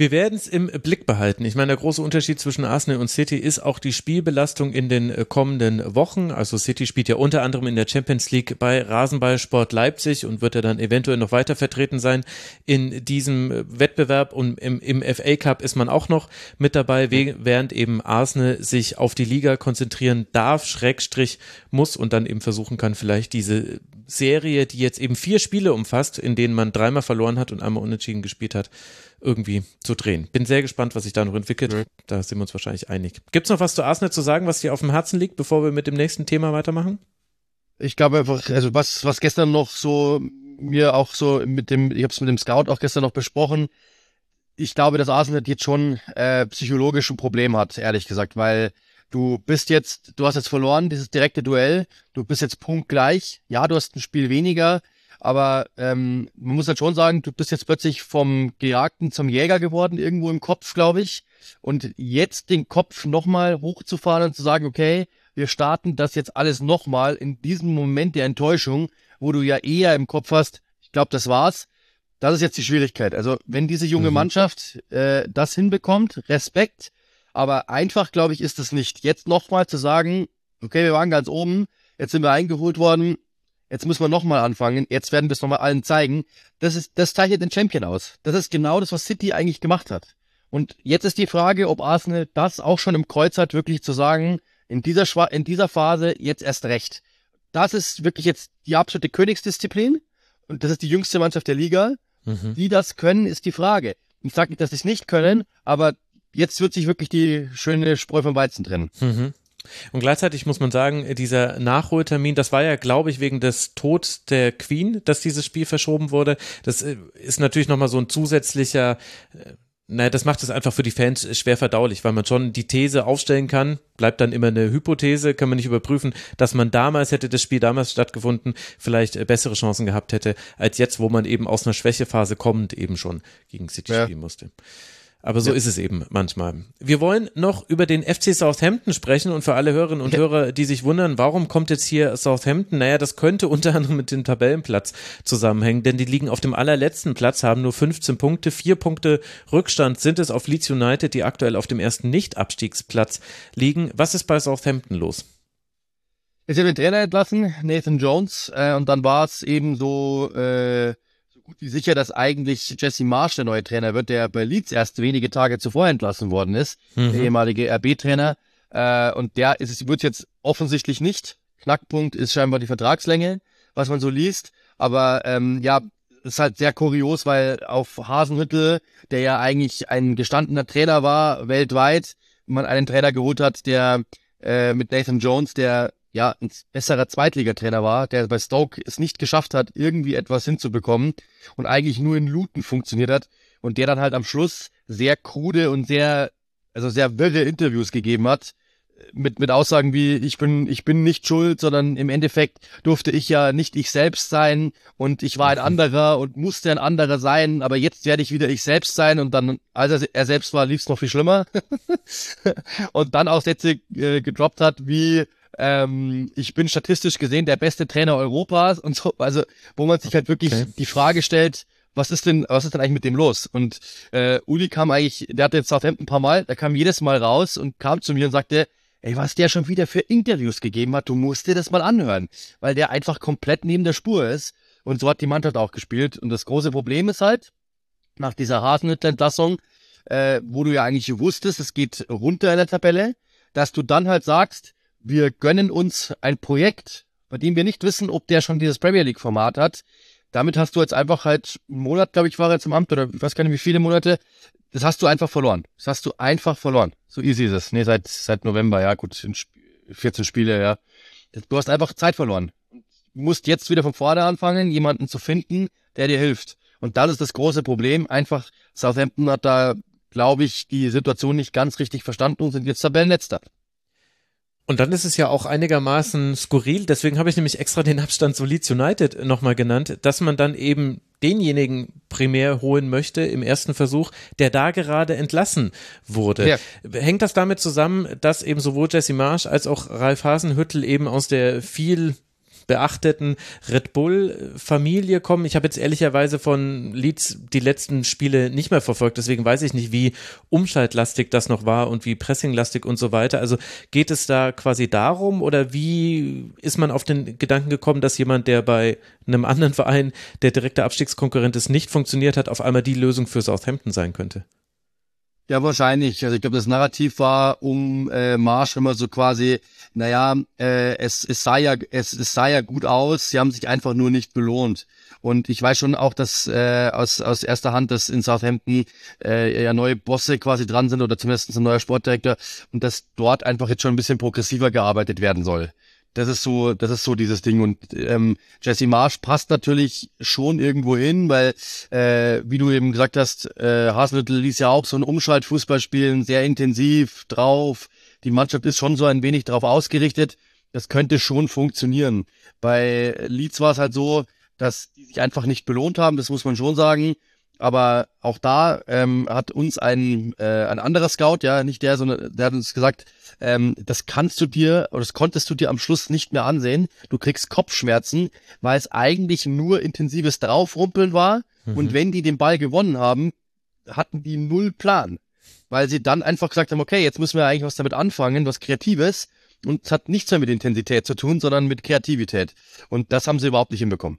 A: Wir werden es im Blick behalten. Ich meine, der große Unterschied zwischen Arsenal und City ist auch die Spielbelastung in den äh, kommenden Wochen. Also City spielt ja unter anderem in der Champions League bei Rasenballsport Leipzig und wird ja dann eventuell noch weiter vertreten sein in diesem äh, Wettbewerb. Und im, im FA Cup ist man auch noch mit dabei, während eben Arsenal sich auf die Liga konzentrieren darf, Schrägstrich muss und dann eben versuchen kann, vielleicht diese Serie, die jetzt eben vier Spiele umfasst, in denen man dreimal verloren hat und einmal unentschieden gespielt hat, irgendwie zu drehen. Bin sehr gespannt, was sich da noch entwickelt. Mhm. Da sind wir uns wahrscheinlich einig. Gibt es noch was zu Arsenal zu sagen, was dir auf dem Herzen liegt, bevor wir mit dem nächsten Thema weitermachen?
E: Ich glaube einfach, also was, was gestern noch so mir auch so mit dem, ich habe es mit dem Scout auch gestern noch besprochen. Ich glaube, dass Arsenal jetzt schon äh, psychologisch ein Problem hat, ehrlich gesagt, weil du bist jetzt, du hast jetzt verloren, dieses direkte Duell, du bist jetzt punktgleich. Ja, du hast ein Spiel weniger, aber ähm, man muss halt schon sagen, du bist jetzt plötzlich vom Gejagten zum Jäger geworden, irgendwo im Kopf, glaube ich. Und jetzt den Kopf nochmal hochzufahren und zu sagen, okay, wir starten das jetzt alles nochmal in diesem Moment der Enttäuschung, wo du ja eher im Kopf hast, ich glaube, das war's. Das ist jetzt die Schwierigkeit. Also, wenn diese junge mhm. Mannschaft äh, das hinbekommt, Respekt, aber einfach, glaube ich, ist es nicht. Jetzt nochmal zu sagen, okay, wir waren ganz oben, jetzt sind wir eingeholt worden, Jetzt müssen wir nochmal anfangen. Jetzt werden wir es nochmal allen zeigen. Das ist, das zeichnet den Champion aus. Das ist genau das, was City eigentlich gemacht hat. Und jetzt ist die Frage, ob Arsenal das auch schon im Kreuz hat, wirklich zu sagen, in dieser, Schwa in dieser Phase jetzt erst recht. Das ist wirklich jetzt die absolute Königsdisziplin. Und das ist die jüngste Mannschaft der Liga. Mhm. Die das können, ist die Frage. Ich sage nicht, dass sie es nicht können, aber jetzt wird sich wirklich die schöne Spreu vom Weizen trennen. Mhm.
A: Und gleichzeitig muss man sagen, dieser Nachholtermin, das war ja, glaube ich, wegen des Todes der Queen, dass dieses Spiel verschoben wurde. Das äh, ist natürlich nochmal so ein zusätzlicher, äh, naja, das macht es einfach für die Fans schwer verdaulich, weil man schon die These aufstellen kann, bleibt dann immer eine Hypothese, kann man nicht überprüfen, dass man damals, hätte das Spiel damals stattgefunden, vielleicht äh, bessere Chancen gehabt hätte, als jetzt, wo man eben aus einer Schwächephase kommend eben schon gegen City ja. spielen musste. Aber so ja. ist es eben manchmal. Wir wollen noch über den FC Southampton sprechen und für alle Hörerinnen und. Hörer, die sich wundern, warum kommt jetzt hier Southampton? Naja, das könnte unter anderem mit dem Tabellenplatz zusammenhängen, denn die liegen auf dem allerletzten Platz, haben nur 15 Punkte, vier Punkte Rückstand sind es auf Leeds United, die aktuell auf dem ersten Nicht-Abstiegsplatz liegen. Was ist bei Southampton los?
E: Jetzt haben den Trainer entlassen, Nathan Jones, äh, und dann war es eben so, äh, sicher, dass eigentlich Jesse Marsh der neue Trainer wird, der bei Leeds erst wenige Tage zuvor entlassen worden ist, mhm. der ehemalige RB-Trainer. Äh, und der ist es, wird jetzt offensichtlich nicht. Knackpunkt ist scheinbar die Vertragslänge, was man so liest. Aber ähm, ja, ist halt sehr kurios, weil auf Hasenhüttel, der ja eigentlich ein gestandener Trainer war, weltweit, man einen Trainer geholt hat, der äh, mit Nathan Jones, der ja ein besserer Zweitligatrainer war, der bei Stoke es nicht geschafft hat, irgendwie etwas hinzubekommen und eigentlich nur in Luton funktioniert hat und der dann halt am Schluss sehr krude und sehr, also sehr wirre Interviews gegeben hat mit, mit Aussagen wie, ich bin, ich bin nicht schuld, sondern im Endeffekt durfte ich ja nicht ich selbst sein und ich war ein anderer und musste ein anderer sein, aber jetzt werde ich wieder ich selbst sein und dann, als er, er selbst war, lief es noch viel schlimmer. [laughs] und dann auch Sätze äh, gedroppt hat wie, ähm, ich bin statistisch gesehen der beste Trainer Europas und so, also wo man sich halt wirklich okay. die Frage stellt, was ist denn, was ist denn eigentlich mit dem los? Und äh, Uli kam eigentlich, der hatte jetzt Southampton ein paar Mal, der kam jedes Mal raus und kam zu mir und sagte, ey, was der schon wieder für Interviews gegeben hat, du musst dir das mal anhören, weil der einfach komplett neben der Spur ist. Und so hat die Mannschaft auch gespielt. Und das große Problem ist halt, nach dieser Hasenhüttl-Entlassung, äh, wo du ja eigentlich wusstest, es geht runter in der Tabelle, dass du dann halt sagst, wir gönnen uns ein Projekt, bei dem wir nicht wissen, ob der schon dieses Premier League Format hat. Damit hast du jetzt einfach halt einen Monat, glaube ich, war er jetzt im Amt oder ich weiß gar nicht, wie viele Monate. Das hast du einfach verloren. Das hast du einfach verloren. So easy ist es. Nee, seit, seit November, ja gut. In, 14 Spiele, ja. Du hast einfach Zeit verloren. Du musst jetzt wieder von vorne anfangen, jemanden zu finden, der dir hilft. Und das ist das große Problem. Einfach, Southampton hat da, glaube ich, die Situation nicht ganz richtig verstanden und sind jetzt Tabellenletzter.
A: Und dann ist es ja auch einigermaßen skurril, deswegen habe ich nämlich extra den Abstand zu Leeds United nochmal genannt, dass man dann eben denjenigen primär holen möchte im ersten Versuch, der da gerade entlassen wurde. Ja. Hängt das damit zusammen, dass eben sowohl Jesse Marsch als auch Ralf Hasenhüttel eben aus der viel beachteten Red Bull-Familie kommen. Ich habe jetzt ehrlicherweise von Leeds die letzten Spiele nicht mehr verfolgt, deswegen weiß ich nicht, wie umschaltlastig das noch war und wie pressinglastig und so weiter. Also geht es da quasi darum oder wie ist man auf den Gedanken gekommen, dass jemand, der bei einem anderen Verein, der direkte Abstiegskonkurrent ist, nicht funktioniert hat, auf einmal die Lösung für Southampton sein könnte?
E: Ja, wahrscheinlich. Also ich glaube, das Narrativ war um äh, Marsch immer so quasi, naja, äh, es, es, sah ja, es, es sah ja gut aus, sie haben sich einfach nur nicht belohnt. Und ich weiß schon auch, dass äh, aus, aus erster Hand, dass in Southampton äh, ja neue Bosse quasi dran sind oder zumindest ein neuer Sportdirektor und dass dort einfach jetzt schon ein bisschen progressiver gearbeitet werden soll. Das ist so, das ist so dieses Ding. Und ähm, Jesse Marsch passt natürlich schon irgendwo hin, weil, äh, wie du eben gesagt hast, äh, Haselhüttl ließ ja auch so ein Umschaltfußball spielen, sehr intensiv drauf. Die Mannschaft ist schon so ein wenig darauf ausgerichtet. Das könnte schon funktionieren. Bei Leeds war es halt so, dass die sich einfach nicht belohnt haben, das muss man schon sagen. Aber auch da ähm, hat uns ein, äh, ein anderer Scout, ja, nicht der, sondern der hat uns gesagt, ähm, das kannst du dir oder das konntest du dir am Schluss nicht mehr ansehen. Du kriegst Kopfschmerzen, weil es eigentlich nur intensives Draufrumpeln war. Mhm. Und wenn die den Ball gewonnen haben, hatten die null Plan. Weil sie dann einfach gesagt haben, okay, jetzt müssen wir eigentlich was damit anfangen, was Kreatives. Und es hat nichts mehr mit Intensität zu tun, sondern mit Kreativität. Und das haben sie überhaupt nicht hinbekommen.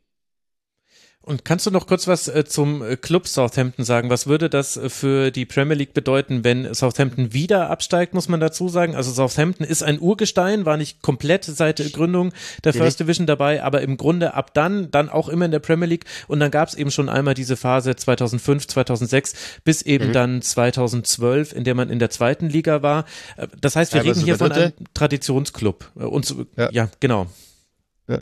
A: Und kannst du noch kurz was äh, zum äh, Club Southampton sagen? Was würde das äh, für die Premier League bedeuten, wenn Southampton wieder absteigt, muss man dazu sagen? Also Southampton ist ein Urgestein, war nicht komplett seit Gründung der First Division dabei, aber im Grunde ab dann, dann auch immer in der Premier League. Und dann gab es eben schon einmal diese Phase 2005, 2006 bis eben mhm. dann 2012, in der man in der zweiten Liga war. Das heißt, wir ja, reden hier von einem Traditionsclub. Und ja, ja genau.
E: Ja.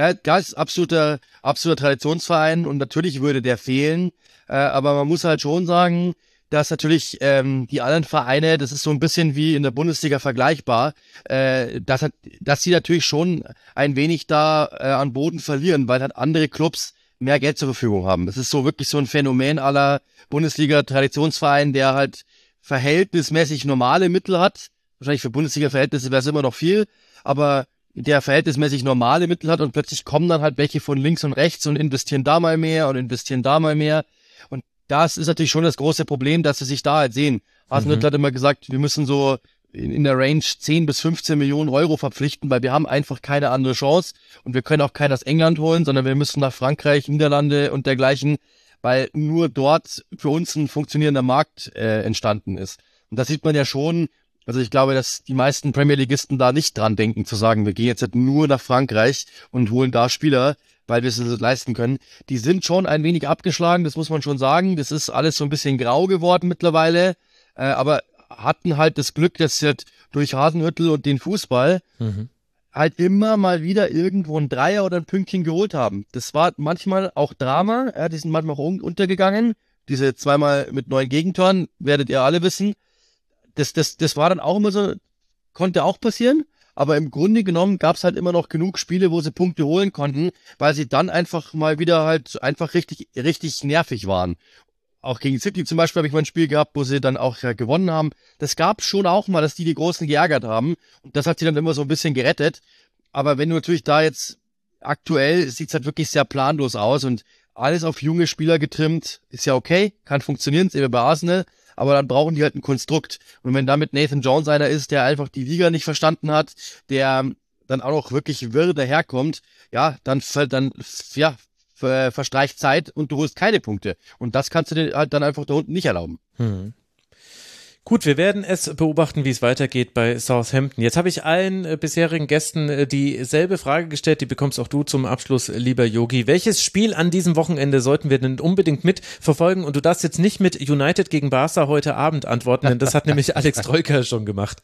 E: Ja, das ist absoluter, absoluter Traditionsverein und natürlich würde der fehlen. Äh, aber man muss halt schon sagen, dass natürlich ähm, die anderen Vereine, das ist so ein bisschen wie in der Bundesliga vergleichbar, äh, dass, dass sie natürlich schon ein wenig da äh, an Boden verlieren, weil halt andere Clubs mehr Geld zur Verfügung haben. Das ist so wirklich so ein Phänomen aller Bundesliga-Traditionsverein, der halt verhältnismäßig normale Mittel hat. Wahrscheinlich für Bundesliga-Verhältnisse wäre es immer noch viel, aber der verhältnismäßig normale Mittel hat und plötzlich kommen dann halt welche von links und rechts und investieren da mal mehr und investieren da mal mehr. Und das ist natürlich schon das große Problem, dass sie sich da halt sehen. Hasenhüttl mhm. hat immer gesagt, wir müssen so in, in der Range 10 bis 15 Millionen Euro verpflichten, weil wir haben einfach keine andere Chance und wir können auch keinen aus England holen, sondern wir müssen nach Frankreich, Niederlande und dergleichen, weil nur dort für uns ein funktionierender Markt äh, entstanden ist. Und das sieht man ja schon, also ich glaube, dass die meisten Premier Leagueisten da nicht dran denken, zu sagen, wir gehen jetzt halt nur nach Frankreich und holen da Spieler, weil wir es uns leisten können. Die sind schon ein wenig abgeschlagen, das muss man schon sagen. Das ist alles so ein bisschen grau geworden mittlerweile, äh, aber hatten halt das Glück, dass sie halt durch Hasenhüttel und den Fußball mhm. halt immer mal wieder irgendwo ein Dreier oder ein Pünktchen geholt haben. Das war manchmal auch Drama, ja, die sind manchmal auch untergegangen. Diese zweimal mit neun Gegentoren, werdet ihr alle wissen das, das, das war dann auch immer so, konnte auch passieren. Aber im Grunde genommen gab es halt immer noch genug Spiele, wo sie Punkte holen konnten, weil sie dann einfach mal wieder halt einfach richtig, richtig nervig waren. Auch gegen City zum Beispiel habe ich mal ein Spiel gehabt, wo sie dann auch ja, gewonnen haben. Das gab schon auch mal, dass die die Großen geärgert haben. Und das hat sie dann immer so ein bisschen gerettet. Aber wenn du natürlich da jetzt aktuell sieht's halt wirklich sehr planlos aus und alles auf junge Spieler getrimmt, ist ja okay, kann funktionieren, sehen wir bei Arsenal aber dann brauchen die halt ein Konstrukt. Und wenn damit Nathan Jones einer ist, der einfach die Liga nicht verstanden hat, der dann auch noch wirklich wirr daherkommt, ja, dann, dann ja, verstreicht Zeit und du holst keine Punkte. Und das kannst du dir halt dann einfach da unten nicht erlauben. Hm.
A: Gut, wir werden es beobachten, wie es weitergeht bei Southampton. Jetzt habe ich allen äh, bisherigen Gästen äh, dieselbe Frage gestellt, die bekommst auch du zum Abschluss, lieber Yogi. Welches Spiel an diesem Wochenende sollten wir denn unbedingt mitverfolgen? Und du darfst jetzt nicht mit United gegen Barca heute Abend antworten, denn das hat nämlich [laughs] Alex Troika schon gemacht.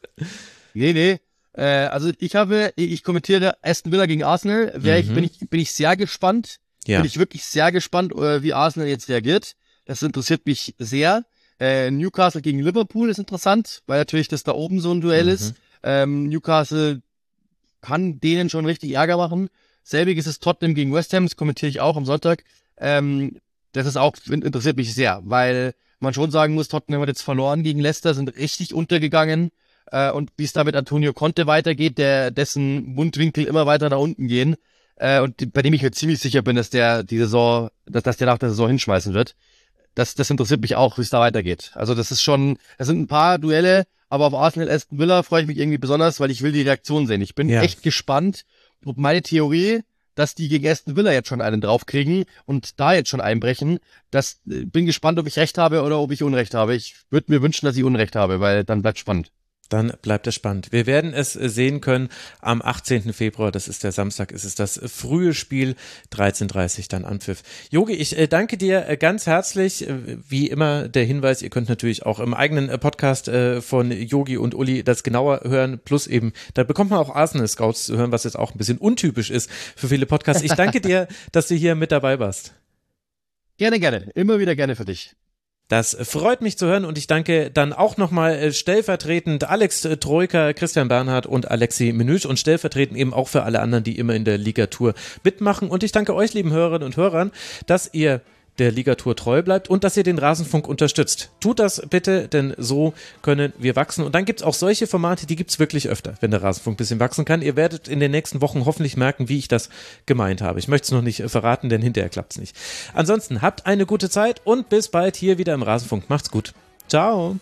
E: Nee, nee. Äh, also ich habe, ich kommentiere Aston Villa gegen Arsenal. Wär ich,
A: Mhm.
E: bin, ich, bin ich sehr gespannt.
A: Ja.
E: Bin ich wirklich sehr gespannt, wie Arsenal jetzt reagiert. Das interessiert mich sehr. Äh, Newcastle gegen Liverpool ist interessant, weil natürlich das da oben so ein Duell
A: Mhm.
E: ist. Ähm, Newcastle kann denen schon richtig Ärger machen. Selbiges ist Tottenham gegen West Ham, das kommentiere ich auch am Sonntag. Ähm, das ist auch, interessiert mich sehr, weil man schon sagen muss, Tottenham hat jetzt verloren gegen Leicester, sind richtig untergegangen. Äh, und wie es da mit Antonio Conte weitergeht, der dessen Mundwinkel immer weiter nach unten gehen. Äh, und bei dem ich mir ziemlich sicher bin, dass der die Saison, dass, dass der nach der Saison hinschmeißen wird. Das, das interessiert mich auch, wie es da weitergeht. Also das ist schon, das sind ein paar Duelle, aber auf Arsenal Aston Villa freue ich mich irgendwie besonders, weil ich will die Reaktion sehen. Ich bin
A: Ja.
E: echt gespannt, ob meine Theorie, dass die gegen Aston Villa jetzt schon einen draufkriegen und da jetzt schon einbrechen, das äh, bin gespannt, ob ich recht habe oder ob ich Unrecht habe. Ich würde mir wünschen, dass ich Unrecht habe, weil dann bleibt spannend.
A: Dann bleibt es spannend. Wir werden es äh, sehen können am 18. Februar, das ist der Samstag, ist es das frühe Spiel, 13.30 dann Anpfiff. Jogi, ich äh, danke dir äh, ganz herzlich. Äh, Wie immer der Hinweis, ihr könnt natürlich auch im eigenen äh, Podcast äh, von Yogi und Uli das genauer hören, plus eben, da bekommt man auch Arsenal Scouts zu hören, was jetzt auch ein bisschen untypisch ist für viele Podcasts. Ich danke [laughs] dir, dass du hier mit dabei warst.
E: Gerne, gerne. Immer wieder gerne für dich.
A: Das freut mich zu hören und ich danke dann auch nochmal äh, stellvertretend Alex äh, Troika, Christian Bernhard und Alexi Menüsch und stellvertretend eben auch für alle anderen, die immer in der Ligatur mitmachen. Und ich danke euch, lieben Hörerinnen und Hörern, dass ihr der Ligatur treu bleibt und dass ihr den Rasenfunk unterstützt. Tut das bitte, denn so können wir wachsen. Und dann gibt's auch solche Formate, die gibt's wirklich öfter, wenn der Rasenfunk ein bisschen wachsen kann. Ihr werdet in den nächsten Wochen hoffentlich merken, wie ich das gemeint habe. Ich möchte es noch nicht äh, verraten, denn hinterher klappt's nicht. Ansonsten habt eine gute Zeit und bis bald hier wieder im Rasenfunk. Macht's gut. Ciao.